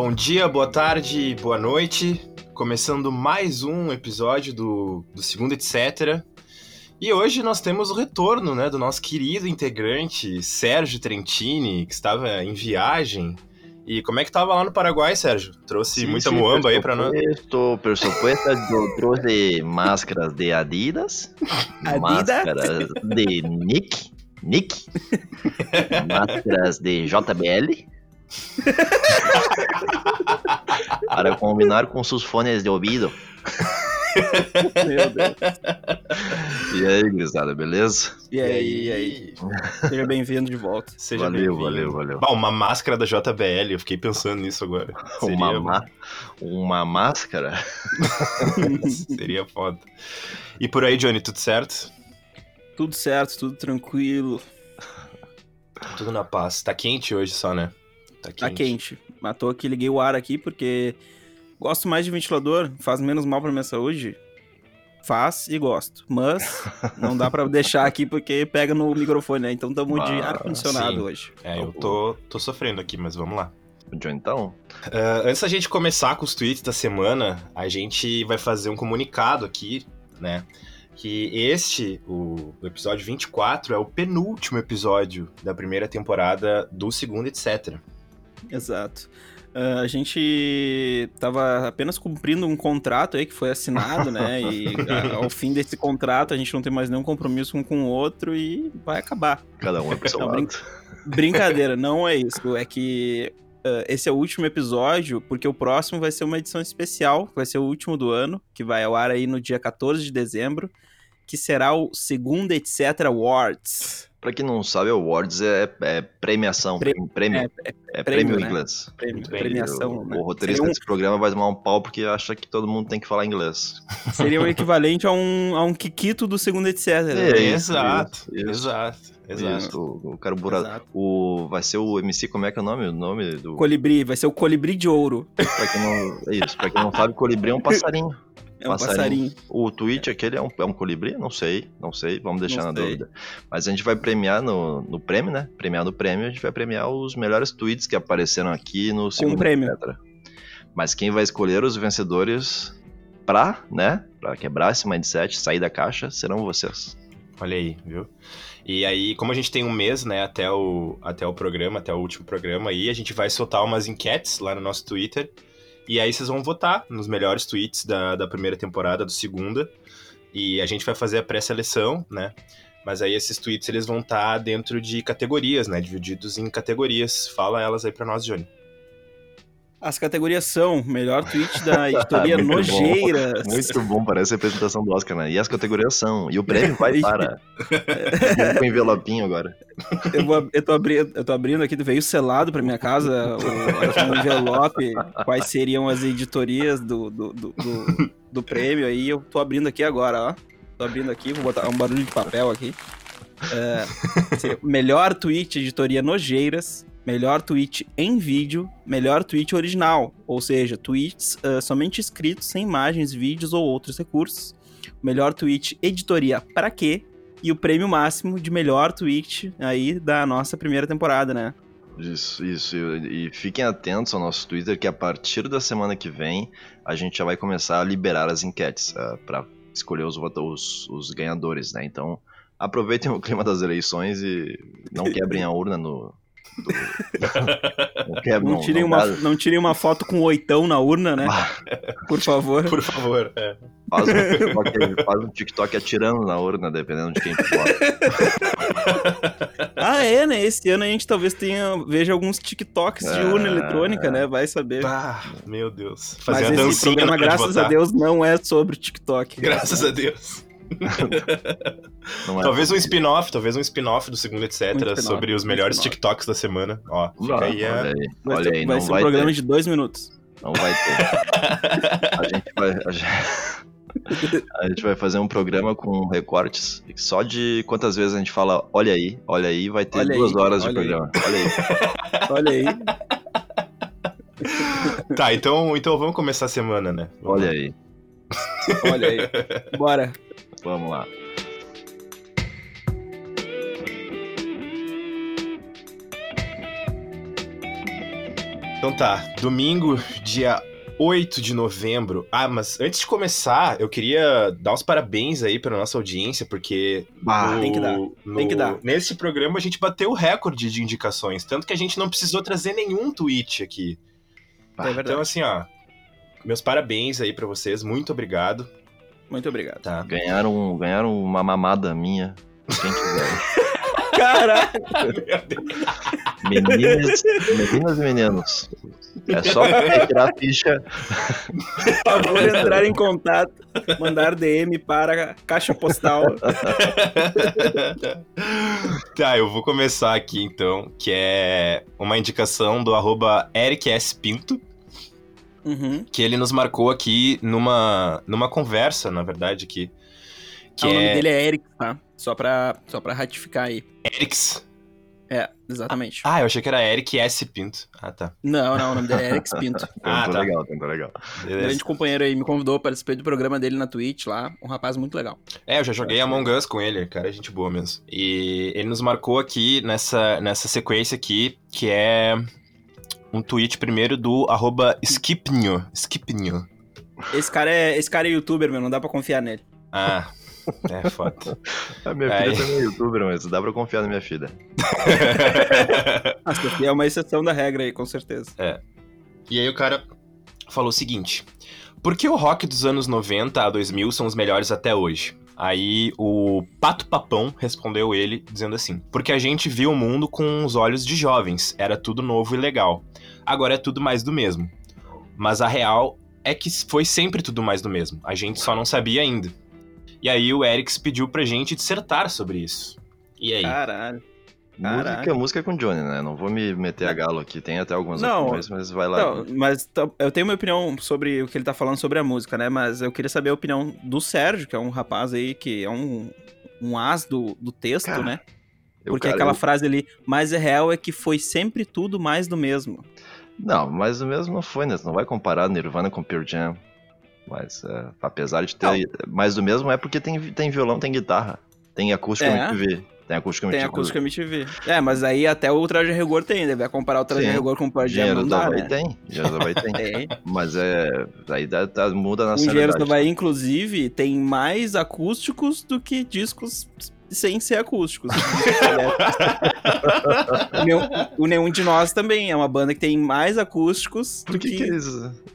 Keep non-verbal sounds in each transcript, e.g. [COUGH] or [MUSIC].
Bom dia, boa tarde, boa noite. Começando mais um episódio do, do Segundo Etc. E hoje nós temos o retorno né, do nosso querido integrante Sérgio Trentini, que estava em viagem. E como é que estava lá no Paraguai, Sérgio? Trouxe muita muamba aí para nós? Estou, por supuesto, eu trouxe máscaras de Adidas, [LAUGHS] Adidas? máscaras de Nick, Nick, [LAUGHS] máscaras de JBL, [LAUGHS] para combinar com seus fones de ouvido. Meu Deus. E aí, gurizada, beleza? E aí, e aí? Seja bem-vindo de volta. Seja Valeu, valeu, valeu. Bah, uma máscara da JBL, eu fiquei pensando nisso agora. [LAUGHS] Seria, Uma, má- uma máscara? [LAUGHS] seria foda. E por aí, Johnny, tudo certo? Tudo certo, tudo tranquilo. Tudo na paz. Tá quente hoje só, né? Tá quente. Tá quente. Matou aqui, liguei o ar aqui porque gosto mais de ventilador, faz menos mal pra minha saúde. Faz e gosto. Mas [LAUGHS] não dá pra deixar aqui porque pega no microfone, né? Então tamo de ar-condicionado hoje. É, eu tô, tô sofrendo aqui, mas vamos lá. John, então? Ah, antes da gente começar com os tweets da semana, a gente vai fazer um comunicado aqui, né? Que este, o, o episódio 24, é o penúltimo episódio da primeira temporada do segundo, etc. Exato. Ah, a gente tava apenas cumprindo um contrato aí que foi assinado, né? E [LAUGHS] a- ao fim desse contrato a gente não tem mais nenhum compromisso um com o outro e vai acabar. Cada um é pro seu Não, brinca- Brincadeira, não é isso. É que ah, esse é o último episódio, porque o próximo vai ser uma edição especial, vai ser o último do ano, que vai ao ar aí no dia 14 de dezembro, que será o segundo etc Awards. Pra quem não sabe, awards é, é premiação, Pre- prêmio, é- é, prêmio, prêmio em né? inglês. Prêmio- premiação, o, né? o roteirista um- desse programa vai tomar um pau porque acha que todo mundo tem que falar inglês. Seria o [LAUGHS] equivalente a um, a um Kikito do segundo etc. É, né? isso, exato, isso, isso. exato, exato. Isso, o, o carbura... Exato. O, vai ser o MC, como é que é o nome? O nome do... Colibri, vai ser o colibri de ouro. Pra quem não, é isso, pra quem não sabe, colibri é um passarinho. [LAUGHS] É um Passarinho. passarinho. O tweet aquele é um, é um colibri? Não sei, não sei, vamos deixar Não na sei. dúvida. Mas a gente vai premiar no, no prêmio, né? Premiar no prêmio, a gente vai premiar os melhores tweets que apareceram aqui no segundo prêmio. Etc. Mas quem vai escolher os vencedores pra, né? Pra quebrar esse mindset, sair da caixa, serão vocês. Olha aí, viu? E aí, como a gente tem um mês, né, até o, até o programa, até o último programa aí, a gente vai soltar umas enquetes lá no nosso Twitter. E aí vocês vão votar nos melhores tweets da, da primeira temporada, do segunda. E a gente vai fazer a pré-seleção, né? Mas aí esses tweets eles vão estar dentro de categorias, né? Divididos em categorias. Fala elas aí pra nós, Johnny. As categorias são melhor tweet da [LAUGHS] editoria Muito bom. Nojeiras. Muito bom, parece a apresentação do Oscar, né? E as categorias são. E o prêmio vai [LAUGHS] para. com envelopinho agora. Eu, vou- eu tô abrindo, eu tô abrindo aqui, veio selado pra minha casa o, o envelope, quais seriam as editorias do, do, do, do- do prêmio aí. Eu tô abrindo aqui agora, ó. Tô abrindo aqui, vou botar um barulho de papel aqui. É, melhor tweet editoria Nojeiras, melhor tweet em vídeo, melhor tweet original, ou seja, tweets ah, somente escritos sem imagens, vídeos ou outros recursos. Melhor tweet editoria pra quê? E o prêmio máximo de melhor tweet aí da nossa primeira temporada, né? Isso, isso. E, fiquem atentos ao nosso Twitter, que a partir da semana que vem a gente já vai começar a liberar as enquetes para escolher os, os, os ganhadores, né? Então aproveitem o clima das eleições e não quebrem a urna no. Não Não tirem, uma, dá- não tirem uma foto com oitão na urna, né? Por favor. Por favor. é. Faz um, TikTok, faz um TikTok atirando na urna, dependendo de quem tu vota. [LAUGHS] Ah, é, né? Esse ano a gente talvez tenha, veja alguns TikToks de urna Ah. eletrônica, né? Vai saber. Bah, meu Deus. Mas Fazer a esse programa, graças a. Deus, não é sobre TikTok. Graças a Deus. [LAUGHS] Não é Talvez um spin-off, talvez um spin-off do segundo, etc. Um sobre os um melhores spin-off. TikToks da semana. Ó, fica Não, aí a... olha aí, Vai olha ser, aí, vai ser um programa ter. de dois minutos. Não vai ter. [LAUGHS] A gente vai, a gente, [LAUGHS] a gente vai fazer um programa com recortes só de quantas vezes a gente fala olha aí, olha aí, vai ter Olha duas aí, horas de olha aí. programa. Olha aí, Olha aí. Tá, então, então vamos começar a semana, né? Vamos olha aí. Olha aí. Bora. Vamos lá. Então tá, domingo, dia 8 de novembro. Ah, mas antes de começar, eu queria dar os parabéns aí pra nossa audiência, porque. Bah, no- tem que dar, no- tem que dar. Nesse programa a gente bateu o recorde de indicações, tanto que a gente não precisou trazer nenhum tweet aqui. É verdade. Então, assim, ó. Meus parabéns aí pra vocês, muito obrigado. Muito obrigado. Tá. Ganharam, ganharam uma mamada minha. Quem quiser. [LAUGHS] Caralho! Meninas, meninas e meninos. É só retirar a ficha. Por favor, entrar em contato, mandar DM para a caixa postal. tá, eu vou começar aqui então, que é uma indicação do arroba Eric S. Pinto, Uhum. que ele nos marcou aqui numa, numa conversa, na verdade, aqui. Que Ah, o é nome dele é Eric, tá? Só pra, só pra ratificar aí. Erix. É, exatamente. Ah, eu achei que era Eric S. Pinto. Ah, tá. Não, não, o nome dele é Eric Pinto. [LAUGHS] Ah, tá. legal, tentou legal. Beleza. Grande companheiro aí, me convidou, participei do programa dele na Twitch lá. Um rapaz muito legal. É, eu já joguei Among Us com ele, cara, é gente boa mesmo. E ele nos marcou aqui nessa, nessa sequência aqui, que é um tweet primeiro do arroba Skipnho. Skipnho. Esse cara é, esse cara é youtuber, meu, não dá pra confiar nele. Ah, é foda. [LAUGHS] A minha Aí. filha também é youtuber, mas dá pra confiar na minha filha. [LAUGHS] Ah, é uma exceção da regra aí, com certeza. e aí o cara falou o seguinte: Por que o rock dos anos 90 a 2000 são os melhores até hoje? Aí o Pato Papão respondeu ele dizendo assim: Porque a gente viu o mundo com os olhos de jovens, era tudo novo e legal. Agora é tudo mais do mesmo. Mas a real é que foi sempre tudo mais do mesmo, a gente só não sabia ainda. E aí o Erics pediu pra gente dissertar sobre isso. E aí? Caralho. Música, Caraca. música é com Johnny, né? Não vou me meter a galo aqui. Tem até algumas Não. opiniões, mas vai lá. Não, mas eu tenho minha opinião sobre o que ele tá falando sobre a música, né? Mas eu queria saber a opinião do Sérgio, que é um rapaz aí que é um, um as do, do texto, Cara, né? Eu, Porque cara, aquela eu- frase ali, mas é real é que foi sempre tudo mais do mesmo. Não, mas o mesmo não foi, né? Você não vai comparar Nirvana com Pearl Jam. Mas, é, apesar de ter... Mais do mesmo é porque tem, tem violão, tem guitarra. Tem acústica É. MTV. Tem acústica Tem MTV. acústica MTV. É, mas aí até o Traje Rigor tem, né? Vai comparar o Traje Sim. Rigor com o não da dá, Havaí né? tem. Dinheiro da Havaí tem. [LAUGHS] Tem. Mas é... Aí dá, dá- muda na O Engenheiros nacionalidade. Bahia, inclusive, tem mais acústicos do que discos sem ser acústicos. [LAUGHS] o, nenhum, o de Nós também é uma banda que tem mais acústicos do Por que, que... que eles...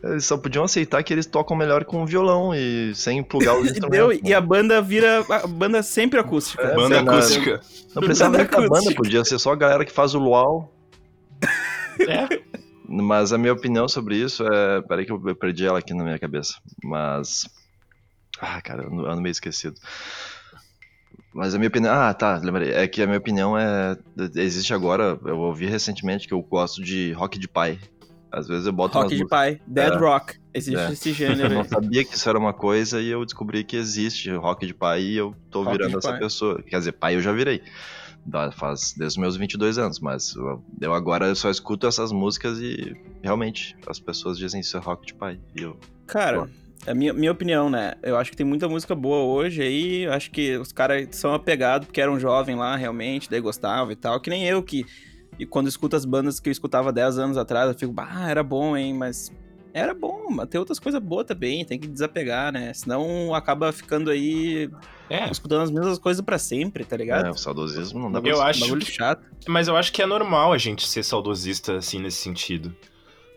Eles só podiam aceitar que eles tocam melhor com violão e sem plugar os [LAUGHS] E instrumentos. né? e a banda vira a banda sempre acústica. É, Banda acústica. Não precisava Banda nem da banda, acústica. podia ser só a galera que faz o luau. É. Mas a minha opinião sobre isso é. Peraí que eu perdi ela aqui na minha cabeça. Mas. Ah, cara, eu ando meio esquecido. Mas a minha opinião. Ah, tá, lembrei. É que a minha opinião é. Existe agora. Eu ouvi recentemente que eu gosto de rock de pai. Às vezes eu boto Rock de pai, Dead É. Rock. Existe É. esse [LAUGHS] Eu gênero. não aí. sabia que isso era uma coisa e eu descobri que existe rock de pai e eu tô Rock virando essa pai. pessoa. Quer dizer, pai eu já virei. Faz desde os meus 22 anos, mas eu, eu agora eu só escuto essas músicas e realmente as pessoas dizem isso é rock de pai. E eu, Cara, a minha, minha opinião, né? Eu acho que tem muita música boa hoje aí. Eu acho que os caras são apegados porque eram jovem lá, realmente, daí gostavam e tal. Que nem eu, que e quando escuto as bandas que eu escutava 10 anos atrás, eu fico, bah, era bom, hein? Mas era bom, mas tem outras coisas boas também, tem que desapegar, né? Senão acaba ficando aí É, escutando as mesmas coisas pra sempre, tá ligado? é, o saudosismo não dá pra Eu ser- acho Bagulho chato. Mas eu acho que é normal a gente ser saudosista, assim, nesse sentido.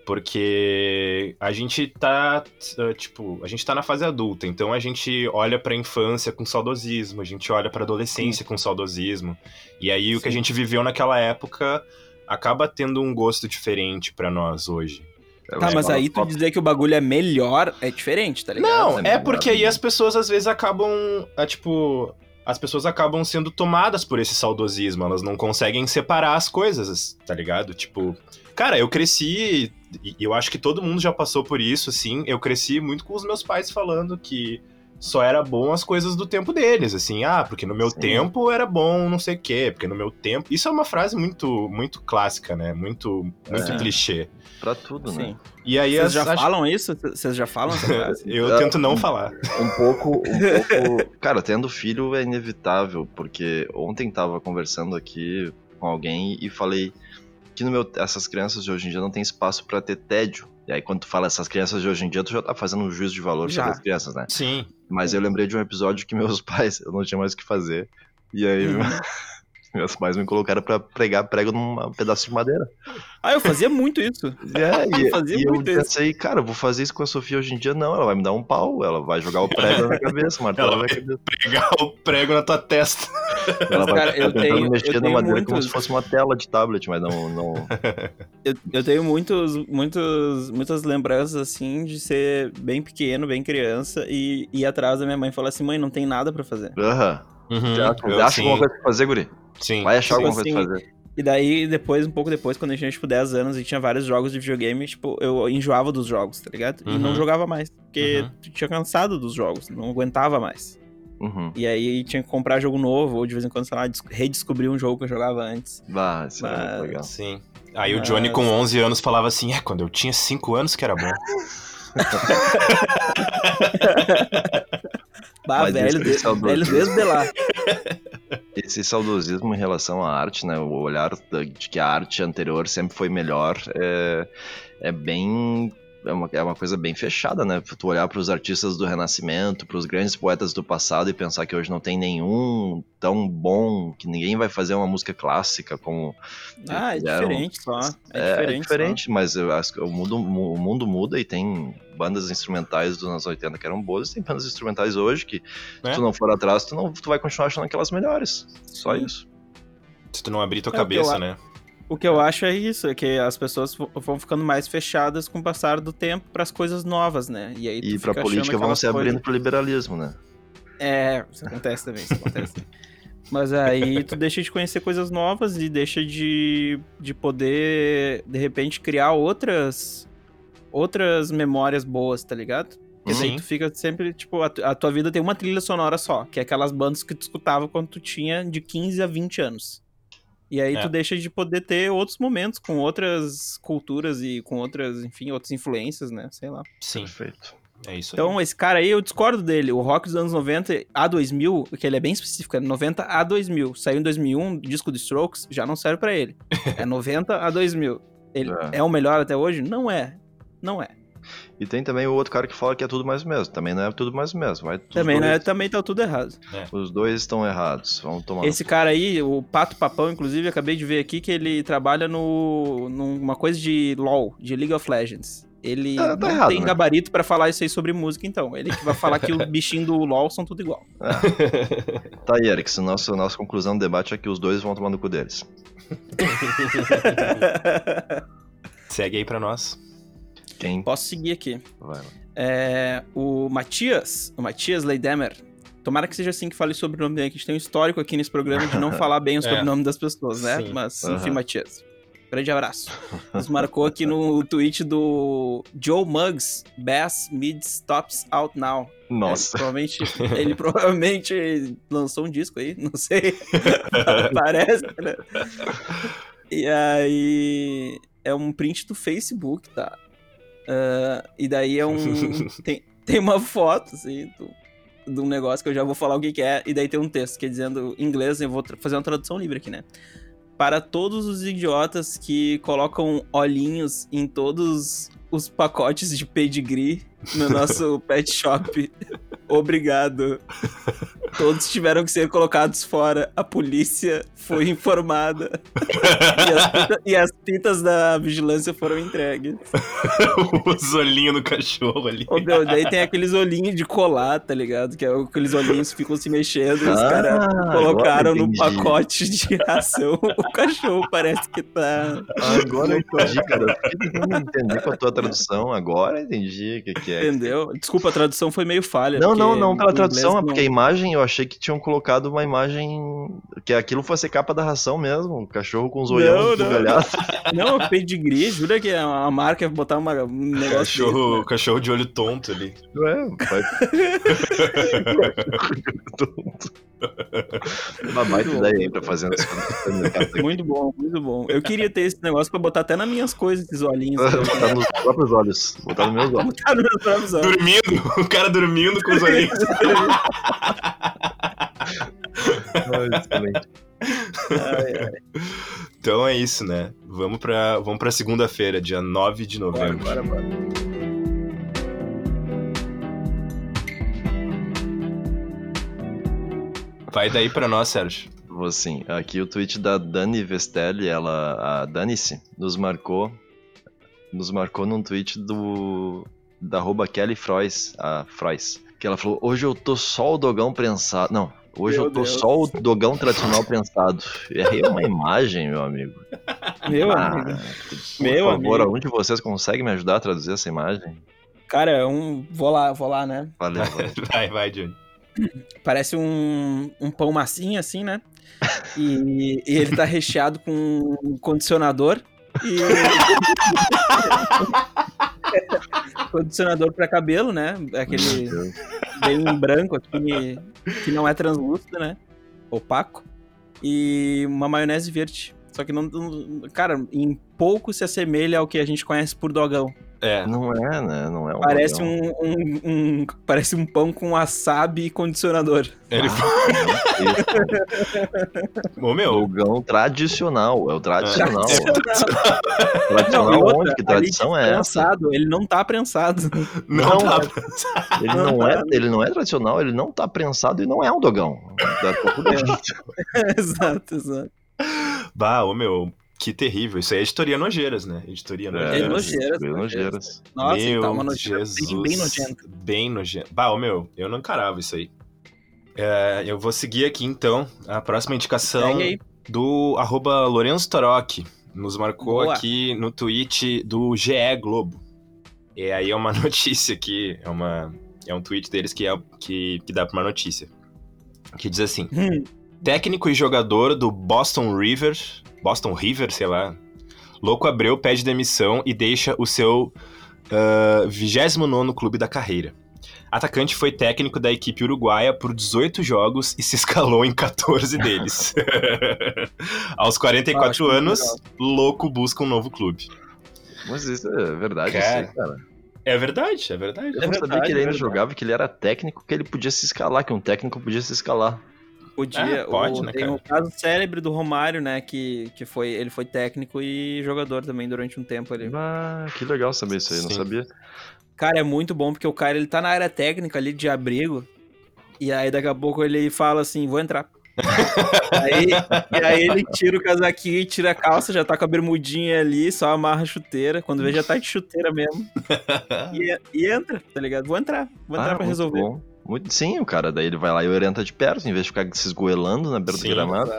Porque a gente tá, eh, tipo, a gente tá na fase adulta, então a gente olha pra infância com saudosismo, a gente olha pra adolescência com saudosismo. E aí o que a Sim. gente viveu naquela época acaba tendo um gosto diferente pra nós hoje. eu Tá, mas aí tu dizer que o bagulho é melhor é diferente, tá ligado? Não, é é porque aí melhor. as pessoas às vezes acabam, é, tipo, as pessoas acabam sendo tomadas por esse saudosismo, elas não conseguem separar as coisas, tá ligado? Tipo, cara, eu cresci, e eu acho que todo mundo já passou por isso, assim, eu cresci muito com os meus pais falando que só era bom as coisas do tempo deles, assim, ah, porque no meu Sim. tempo era bom não sei o quê, porque no meu tempo... Isso é uma frase muito, muito clássica, né? Muito, muito É. clichê. Pra tudo, né? Sim. E aí Vocês as- já acho- falam isso? Vocês já falam essa [LAUGHS] frase? eu tento não falar. Um pouco, um [LAUGHS] pouco. Cara, tendo filho é inevitável, porque ontem tava conversando aqui com alguém e falei. Que no meu, essas crianças de hoje em dia não tem espaço pra ter tédio. E aí, quando tu fala essas crianças de hoje em dia, tu já tá fazendo um juízo de valor Já. sobre as crianças, né? Sim. Mas eu lembrei de um episódio que meus [LAUGHS] pais, eu não tinha mais o que fazer. E aí, Uhum. Meus pais me colocaram pra pregar prego num pedaço de madeira. Ah, eu fazia muito isso. [LAUGHS] É, e, Fazia e eu muito isso. pensei, cara, eu vou fazer isso com a Sofia hoje em dia? Não, ela vai me dar um pau, ela vai jogar o prego na minha cabeça, o martelo Ela vai- cabeça. Pregar o prego na tua testa. Ela vai Cara, eu tenho- mexer eu na madeira como muitos- se fosse uma tela de tablet, mas não. não... Eu, eu tenho muitos, muitos, muitas lembranças, assim, de ser bem pequeno, bem criança, e ir atrás da minha mãe e falar assim, mãe, não tem nada pra fazer. Aham. Uhum, Já- eu- Acha sim, alguma coisa pra fazer, Guri? Sim. Vai achar sim. alguma coisa pra assim, fazer. E daí, depois, um pouco depois, quando eu tinha, tipo, 10 anos e tinha vários jogos de videogame, tipo, eu enjoava dos jogos, tá ligado? E não Uhum. jogava mais, porque Uhum. tinha cansado dos jogos, não aguentava mais. Uhum. E aí tinha que comprar jogo novo, ou de vez em quando, sei lá, des- redescobrir um jogo que eu jogava antes. Bah, isso é Mas- muito legal. Sim. Aí o Mas- Johnny com 11 anos falava assim, é, quando eu tinha 5 anos que era bom. [LAUGHS] [LAUGHS] Bah, Mas velho, esse de, saudosismo- velho desde lá. [LAUGHS] Esse saudosismo em relação à arte, né? O olhar de que a arte anterior sempre foi melhor é, é bem. É uma, é uma coisa bem fechada, né? Tu olhar para os artistas do Renascimento, para os grandes poetas do passado e pensar que hoje não tem nenhum tão bom, que ninguém vai fazer uma música clássica como. Ah, é diferente só. É, É, diferente. é diferente, mas eu acho que o mundo, o mundo muda e tem bandas instrumentais dos anos 80 que eram boas, e tem bandas instrumentais hoje que, Né? se tu não for atrás, tu, não, tu vai continuar achando aquelas melhores. Só Sim. isso. Se tu não abrir tua É cabeça, né? O que eu acho é isso, é que as pessoas vão ficando mais fechadas com o passar do tempo pras coisas novas, né? E aí E achando política vão se abrindo coisas- pro liberalismo, né? É, isso acontece também, isso acontece. Mas aí tu deixa de conhecer coisas novas e deixa de, de poder, de repente, criar outras outras memórias boas, tá ligado? Porque daí Sim. tu fica sempre, tipo, a, tu- a tua vida tem uma trilha sonora só, que é aquelas bandas que tu escutava quando tu tinha de 15 a 20 anos. E aí É. tu deixa de poder ter outros momentos com outras culturas e com outras, enfim, outras influências, né? Sei lá. Sim, Perfeito. é isso aí. Então, esse cara aí, eu discordo dele. O rock dos anos 90 a 2000, que ele é bem específico, é 90 a 2000. Saiu em 2001, o disco do Strokes, já não serve pra ele. É [LAUGHS] 90 a 2000. Ele É. é. o melhor até hoje? Não é. Não é. E tem também o outro cara que fala que é tudo mais o mesmo. Também não é tudo mais o mesmo. Vai, Também, dois, né? Também tá tudo errado. Os dois estão errados. Vamos tomar. Esse cara aí, o Pato Papão, inclusive, acabei de ver aqui que ele trabalha no, numa coisa de LoL, de League of Legends. Ele Tá- tá não errado, tem né? gabarito pra falar isso aí sobre música, então. Ele que vai falar que os [LAUGHS] bichinhos do LoL são tudo igual. Tá aí, Eric. Nossa, nossa conclusão do debate é que os dois vão tomar no cu deles. [LAUGHS] Segue aí pra nós. Quem Posso seguir aqui. vai lá? É, o Matias, o Matias Leidemer. Tomara que seja assim que fale sobre o nome dele, que a gente tem um histórico aqui nesse programa de não [LAUGHS] falar bem o É. sobrenome das pessoas, né? Sim. Mas, enfim, Matias. Grande abraço. [LAUGHS] Nos marcou aqui no tweet do Joe Muggs, Bass Mid Stops Out Now. Nossa. É, provavelmente, ele [LAUGHS] provavelmente lançou um disco aí, não sei. Parece, né? E aí é um print do Facebook, tá? Ah, e daí é um. [LAUGHS] tem, tem uma foto, assim, do, de um negócio que eu já vou falar o que, que é, e daí tem um texto que é dizendo em inglês, eu vou fazer uma tradução livre aqui, né? Para todos os idiotas que colocam olhinhos em todos os pacotes de pedigree no [LAUGHS] nosso pet shop, obrigado. Todos tiveram que ser colocados fora. A polícia foi informada. e, as fita- e as fitas da vigilância foram entregues. [LAUGHS] Os olhinhos no cachorro ali. Ô, meu, daí tem aqueles olhinhos de colar, tá ligado? Que é aqueles olhinhos que ficam se mexendo e os Ah, caras colocaram no entendi. pacote de ração. O cachorro parece que tá. Agora eu entendi, cara. Eu fiquei tentando entender com a tua tradução. Agora eu entendi o que, que é. Entendeu? Desculpa, a tradução foi meio falha. Não, não, não pela tradução, é porque a imagem eu achei que tinham colocado uma imagem. Que aquilo fosse capa da ração mesmo. Um cachorro com os Não, olhos não. [LAUGHS] Não, pedigree, jura que a marca ia botar uma, um negócio Cachorro, desse, né? cachorro de olho tonto ali. É, vai. [LAUGHS] Uma baita Muito bom. ideia aí pra fazer. Muito bom, muito bom. Eu queria ter esse negócio pra botar até nas minhas coisas, esses olhinhos. [LAUGHS] Botar nos próprios olhos. Botar nos meus olhos. Botar nos meus próprios olhos. Dormindo, o cara dormindo com os olhinhos. [LAUGHS] Ah, excelente. Ai, ai. Então é isso, né? Vamos pra, vamos pra segunda-feira, dia 9 de Bora, novembro. bora, bora. Vai daí pra nós, Sérgio. Vou sim. Aqui o tweet da Dani Vestelli, ela, a Danice, nos marcou, nos marcou num tweet do da arroba Kelly Frois, a Frois, que ela falou: "Hoje eu tô só o dogão prensado". Não, hoje Meu eu tô Deus. só o dogão tradicional prensado. E aí é uma imagem, meu amigo. Meu Ah, amigo. por Meu favor, amigo. algum de vocês consegue me ajudar a traduzir essa imagem? Cara, é um. Vou lá, vou lá, né? Valeu, valeu. [LAUGHS] Vai, vai, Johnny. Parece um, um pão massinha, assim, né? E, e ele tá recheado com um condicionador e. [LAUGHS] condicionador pra cabelo, né? Aquele bem branco aqui, que não é translúcido, né? Opaco. E uma maionese verde. Só que não- Cara, em pouco se assemelha ao que a gente conhece por dogão. É, Não é, né? Não é um Parece um, um- um- Parece um pão com wasabi e condicionador. ele Ô, meu, Dogão tradicional, é o tradicional. É. tradicional outra, onde? Que tradição é essa? prensado, Ele não tá prensado. não, Não, dá mas- pra... Ele não, é, ele não é tradicional, ele não tá prensado e não é um dogão. Tá [LAUGHS] exato, exato. Bah, ô, meu, que terrível. Isso aí é editoria nojeiras, né? Editoria É, nojeiras. bem nojeiras. nojeiras. Nossa, Meu tá uma nojeira Jesus. bem, bem nojenta. Bem nojento. Bah, ô, meu, eu não encarava isso aí. É, eu vou seguir aqui, então, a próxima indicação do arroba Lourenço Torok. Nos marcou Boa. aqui no tweet do GE Globo. E aí é uma [LAUGHS] notícia aqui, é, uma, é um tweet deles que, é, que, que dá pra uma notícia. Que diz assim, Hum, técnico e jogador do Boston River, Boston River, sei lá, Louco Abreu pede demissão e deixa o seu ah, 29º clube da carreira. Atacante foi técnico da equipe uruguaia por 18 jogos e se escalou em 14 deles. [LAUGHS] Aos 44 Acho muito anos, legal. Louco busca um novo clube. Mas isso é verdade, Cara, isso aí, cara. É verdade, é verdade. Eu É não sabia verdade, que ele é ainda verdade. jogava, que ele era técnico, que ele podia se escalar, que um técnico podia se escalar. Podia. É, pode, o, né, tem cara? o caso célebre do Romário, né? Que, que foi, ele foi técnico e jogador também durante um tempo ali. Ah, que legal saber isso aí, não Sim. sabia. Cara, é muito bom porque o cara ele tá na área técnica ali de abrigo. E aí daqui a pouco ele fala assim: vou entrar. [LAUGHS] aí, e aí ele tira o casaquinho, tira a calça, já tá com a bermudinha ali, só amarra a chuteira. Quando vê, já tá de chuteira mesmo. [LAUGHS] E, e entra, tá ligado? Vou entrar, vou entrar ah, pra resolver. bom. Muito, sim, o cara, daí ele vai lá e orienta de perto, em vez de ficar se esgoelando na beira Sim. do gramado.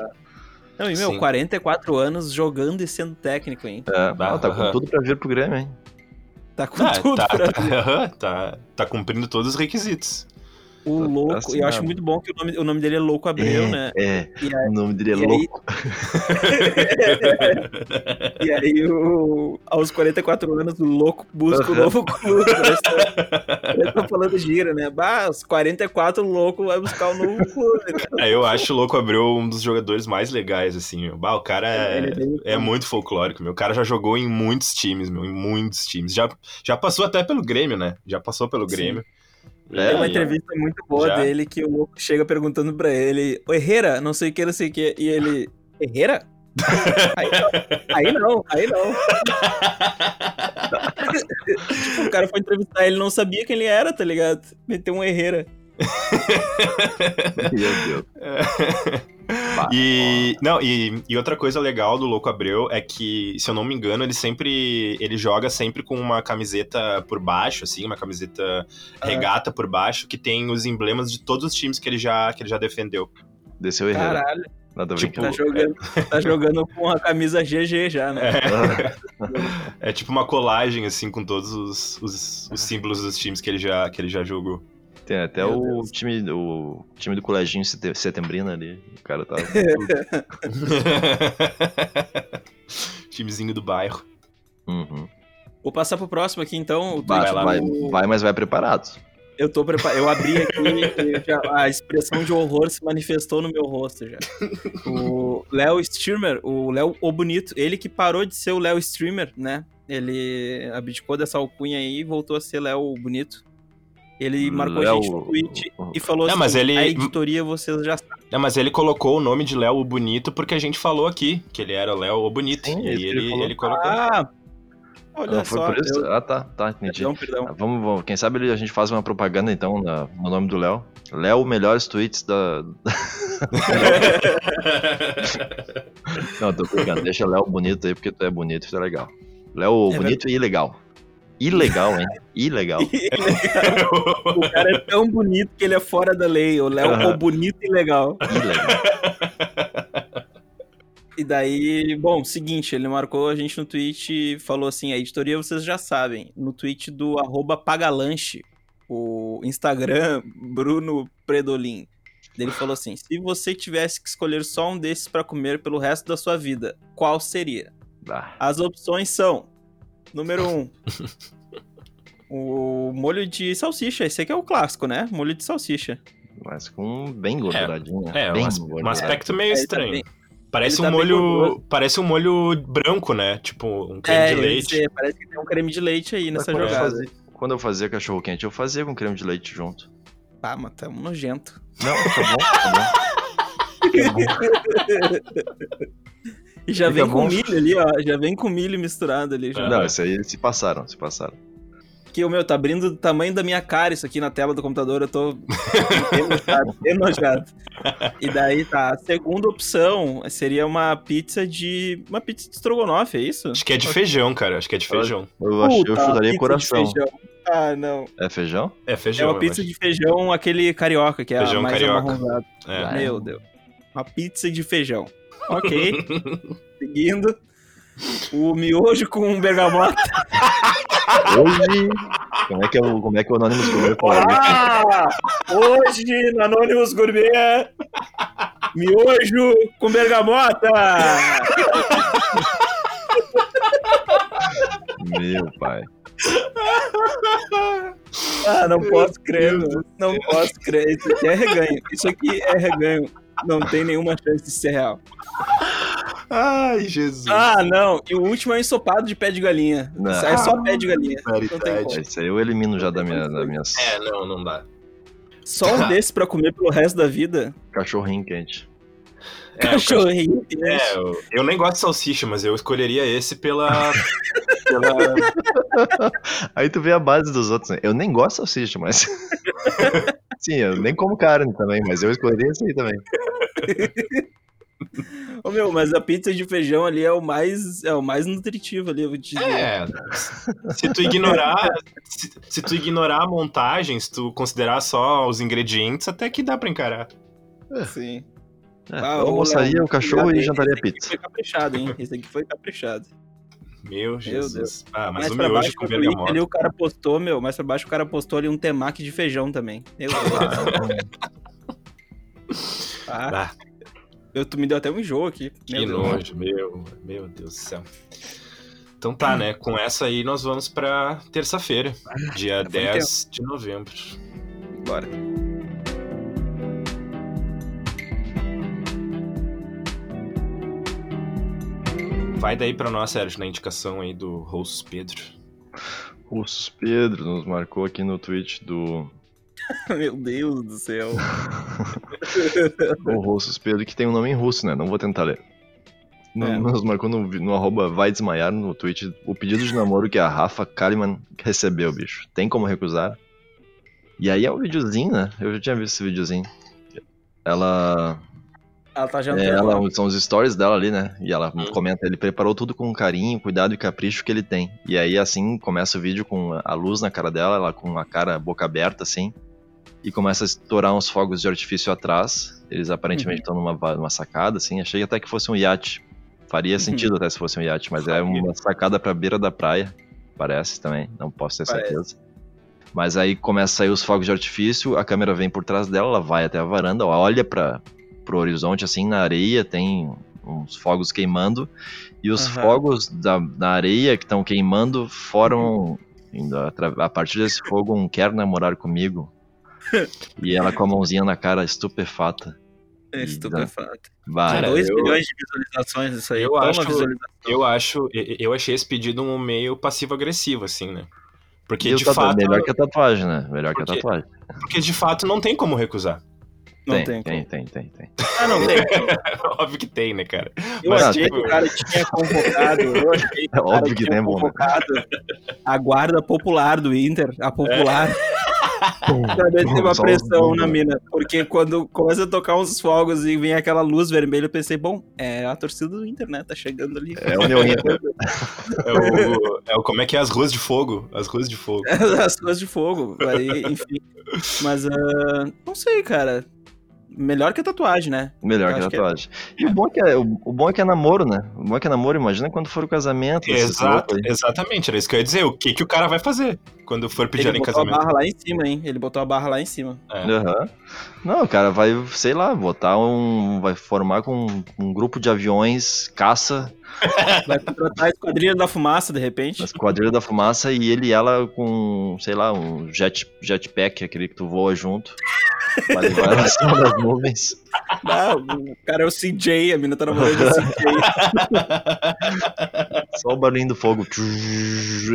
Não, e meu, Sim. 44 anos jogando e sendo técnico, hein? É, Bah, ah, tá com tudo pra vir pro Grêmio, hein? Tá com Ah, tudo tá, pra tá, [LAUGHS] aham, tá, tá cumprindo todos os requisitos. O Tá louco, e eu acho muito bom que o nome, o nome dele é Louco Abreu, é, né? É, E aí, o nome dele é e aí- louco. [LAUGHS] e aí o, aos 44 anos, o louco busca o novo clube. Que tá falando gira, né? Bah, aos 44, o louco vai buscar o novo clube. né? É, eu acho o Louco Abreu um dos jogadores mais legais, assim, meu. Bah, o cara é, é é muito folclórico, meu. O cara já jogou em muitos times, meu, em muitos times. Já, já passou até pelo Grêmio, né? Já passou pelo Sim. É, Tem uma entrevista muito boa Já. dele que o louco chega perguntando pra ele: Ô Herrera, não sei o que, não sei o que. E ele: Herrera? [LAUGHS] aí, não, aí não, aí [LAUGHS] não. [LAUGHS] tipo, o cara foi entrevistar ele, não sabia quem ele era, tá ligado? Meteu um Herrera. [LAUGHS] Meu Deus. [LAUGHS] E, não, e, e outra coisa legal do Louco Abreu é que, se eu não me engano, ele sempre. Ele joga sempre com uma camiseta por baixo, assim, uma camiseta regata por baixo, que tem os emblemas de todos os times que ele já, que ele já defendeu. Desceu Herrera. Caralho, Nada tipo, tá jogando, tá jogando com a camisa GG já, né? [LAUGHS] É tipo uma colagem, assim, com todos os, os, os símbolos dos times que ele já, que ele já jogou. Tem até Meu o Deus. time, o time do coleginho sete- setembrino ali. O cara tá. [LAUGHS] [LAUGHS] Timezinho do bairro. Uhum. Vou passar pro próximo aqui então. O Vai, lá, vai, vai, mas vai preparado. Eu tô preparado. Eu abri aqui e [LAUGHS] já- a expressão de horror se manifestou no meu rosto já. O Léo Streamer, o Léo O Bonito, ele que parou de ser o Léo Streamer, né? Ele abdicou dessa alcunha aí e voltou a ser Léo Bonito. Ele marcou a Léo- gente no tweet e falou Não, assim: mas ele- a editoria vocês já sabem. É, mas ele colocou o nome de Léo o Bonito porque a gente falou aqui que ele era o Léo o Bonito. Sim, e ele, ele falou. ele colocou. Ah! Olha Não, foi só. por isso? eu- Ah, tá, tá, entendi. Perdão, perdão. Ah, Vamos, vamos, quem sabe a gente faz uma propaganda então na- no nome do Léo. Léo, melhores tweets da. [LAUGHS] Não, tô brincando. Deixa Léo bonito aí porque tu é bonito e tu é legal. Léo É bonito e ilegal. Ilegal, hein? Ilegal. [LAUGHS] [LAUGHS] o cara é tão bonito que ele é fora da lei. O Léo é Aham. o bonito e legal. Ilegal. E daí, bom, seguinte, ele marcou a gente no tweet e falou assim: a editoria vocês já sabem, no tweet do arroba Pagalanche, o Instagram Bruno Predolin. Ele falou assim: se você tivesse que escolher só um desses pra comer pelo resto da sua vida, qual seria? Ah, As opções são: número um, [LAUGHS] o molho de salsicha. Esse aqui é o clássico, né? Molho de salsicha. mas com bem gorduradinho. né? É, bem um, um aspecto meio É, ele tá estranho. bem- Parece um tá molho. Parece um molho branco, né? Tipo, um creme É, de eu leite. sei, parece que tem um creme de leite aí nessa quando eu jogada. fazia- Quando eu fazia cachorro quente, eu fazia com creme de leite junto. Ah, mas tá um nojento. Não, tá bom, tá bom. [LAUGHS] E já Fica vem com milho ali, ó. Já vem com milho misturado ali. Já. Não, isso aí eles se passaram, se passaram. Que o meu tá abrindo do tamanho da minha cara isso aqui na tela do computador. Eu tô enojado, [LAUGHS] enojado. E daí tá. A segunda opção seria uma pizza de. Uma pizza de estrogonofe, é isso? Acho que é de feijão, cara. Acho que é de feijão. Eu, acho, eu Puta, chutaria pizza de coração. feijão. Ah, não. É feijão? É É feijão. uma eu pizza acho. de feijão, aquele carioca, que é Feijão a mais carioca. É. Meu Deus. Uma pizza de feijão. Ok. [LAUGHS] Seguindo. O miojo com bergamota. Hoje. Como é que é o, como é que o Anonymous Gourmet falaria? Ah! Hoje, no Anônimos Gourmet, miojo com bergamota! Meu pai. Ah, não posso crer, meu. Não posso crer. Isso aqui é reganho. Isso aqui é reganho. Não tem nenhuma chance de ser real. Ai, Jesus. Ah, não. E o último é ensopado de pé de galinha. Não. Isso aí é só pé de galinha. Não. Isso aí eu elimino já da minha, da minha É, não, não dá. Só um [LAUGHS] desses pra comer pelo resto da vida. cachorrinho quente. É, o Cachorrinho. né? É, eu, eu nem gosto de salsicha, mas eu escolheria esse pela. [LAUGHS] pela... Aí tu vê a base dos outros, né? Eu nem gosto de salsicha, mas. [LAUGHS] Sim, eu nem como carne também, mas eu escolheria esse aí também. Ô, meu, mas a pizza de feijão ali é o mais, é o mais nutritivo ali, eu vou te dizer. É, se tu ignorar, se, se tu ignorar a montagem, se tu considerar só os ingredientes, até que dá pra encarar. Sim. É, Ah, eu almoçaria o cachorro e esse jantaria aqui pizza. Foi caprichado, hein? Esse aqui foi caprichado. Meu Jesus. Deus. Ah, mas mais o pra miojo baixo com bergamota. ali o cara postou, meu, mais pra baixo o cara postou ali um temaki de feijão também. Meu Deus. Ah, [LAUGHS] [LAUGHS] Ah, eu, tu me deu até um enjoo aqui. Meu que Deus. nojo, meu, meu Deus do céu. Então tá, né? Com essa aí nós vamos pra terça-feira, dia Já foi 10 de novembro. Bora. Vai daí pra nós, Sérgio, na indicação aí do Rossos Pedro. Russos Pedro nos marcou aqui no tweet do [LAUGHS] Meu Deus do céu. [LAUGHS] o Russos Pedro, que tem um nome em russo, né? Não vou tentar ler. No- É. Nos marcou no, no arroba vai desmaiar no tweet o pedido de namoro que a Rafa Kalimann recebeu, bicho. Tem como recusar? E aí é um videozinho, né? Eu já tinha visto esse videozinho. Ela Ela tá É, jantando. ela, lá. são os stories dela ali, né? E ela Hum. comenta, ele preparou tudo com carinho, cuidado e capricho que ele tem. E aí, assim, começa o vídeo com a luz na cara dela, ela com a cara boca aberta, assim. E começa a estourar uns fogos de artifício atrás. Eles aparentemente estão numa, va- numa sacada, assim. Achei até que fosse um iate. Faria sentido até se fosse um iate, mas é uma sacada pra beira da praia. Parece também, não posso ter Parece. certeza. Mas aí começa a sair os fogos de artifício, a câmera vem por trás dela, ela vai até a varanda, olha para pro horizonte assim na areia, tem uns fogos queimando e os Aham. fogos da, da areia que estão queimando foram indo atra- a partir desse fogo um quer namorar comigo. [LAUGHS] e ela com a mãozinha na cara estupefata. É. Cara, 2 eu- milhões de visualizações isso aí. eu acho- visualização. Eu acho, eu- achei esse pedido um meio passivo-agressivo, assim, né? Porque E de tatu- fato. Melhor que a tatuagem, né? Melhor que a Porque- tatuagem. Porque de fato não tem como recusar. Não tem, tem tem, tem, tem, tem. Ah, não tem. [LAUGHS] Óbvio que tem, né, cara? Eu Mas, achei que o cara tinha convocado. Eu achei que É o [LAUGHS] cara óbvio que tinha convocado a guarda popular do Inter, a popular. [LAUGHS] ver se tem uma pressão na né? mina. Porque quando começa a tocar uns fogos e vem aquela luz vermelha, eu pensei, bom, é a torcida do Inter, né? Tá chegando ali. É o New Inter. É o, é o como é que é as ruas de fogo? As ruas de fogo. As coisas de fogo. Aí, enfim. Mas ah, não sei, cara. Melhor que a tatuagem, né? Melhor que acho que é- tatuagem. E o bom é que é, o, o bom é que é namoro, né? O bom é que é namoro, imagina quando for o casamento. Exato, exatamente, era isso que eu ia dizer. O que, que o cara vai fazer quando for pedir ela Ele em botou a casamento? barra lá em cima, hein? Ele botou a barra lá em cima. É. Aham. Não, o cara vai, sei lá, botar um. Vai formar com um, um grupo de aviões, caça, Vai contratar a esquadrilha da fumaça, de repente. nas quadrilhas da fumaça e ele e ela com, sei lá, um jet, jetpack, aquele que tu voa junto. Vai levar ela acima das nuvens. Ah, o cara é o CJ, a mina tá namorando o CJ. [LAUGHS] Só o barulhinho do fogo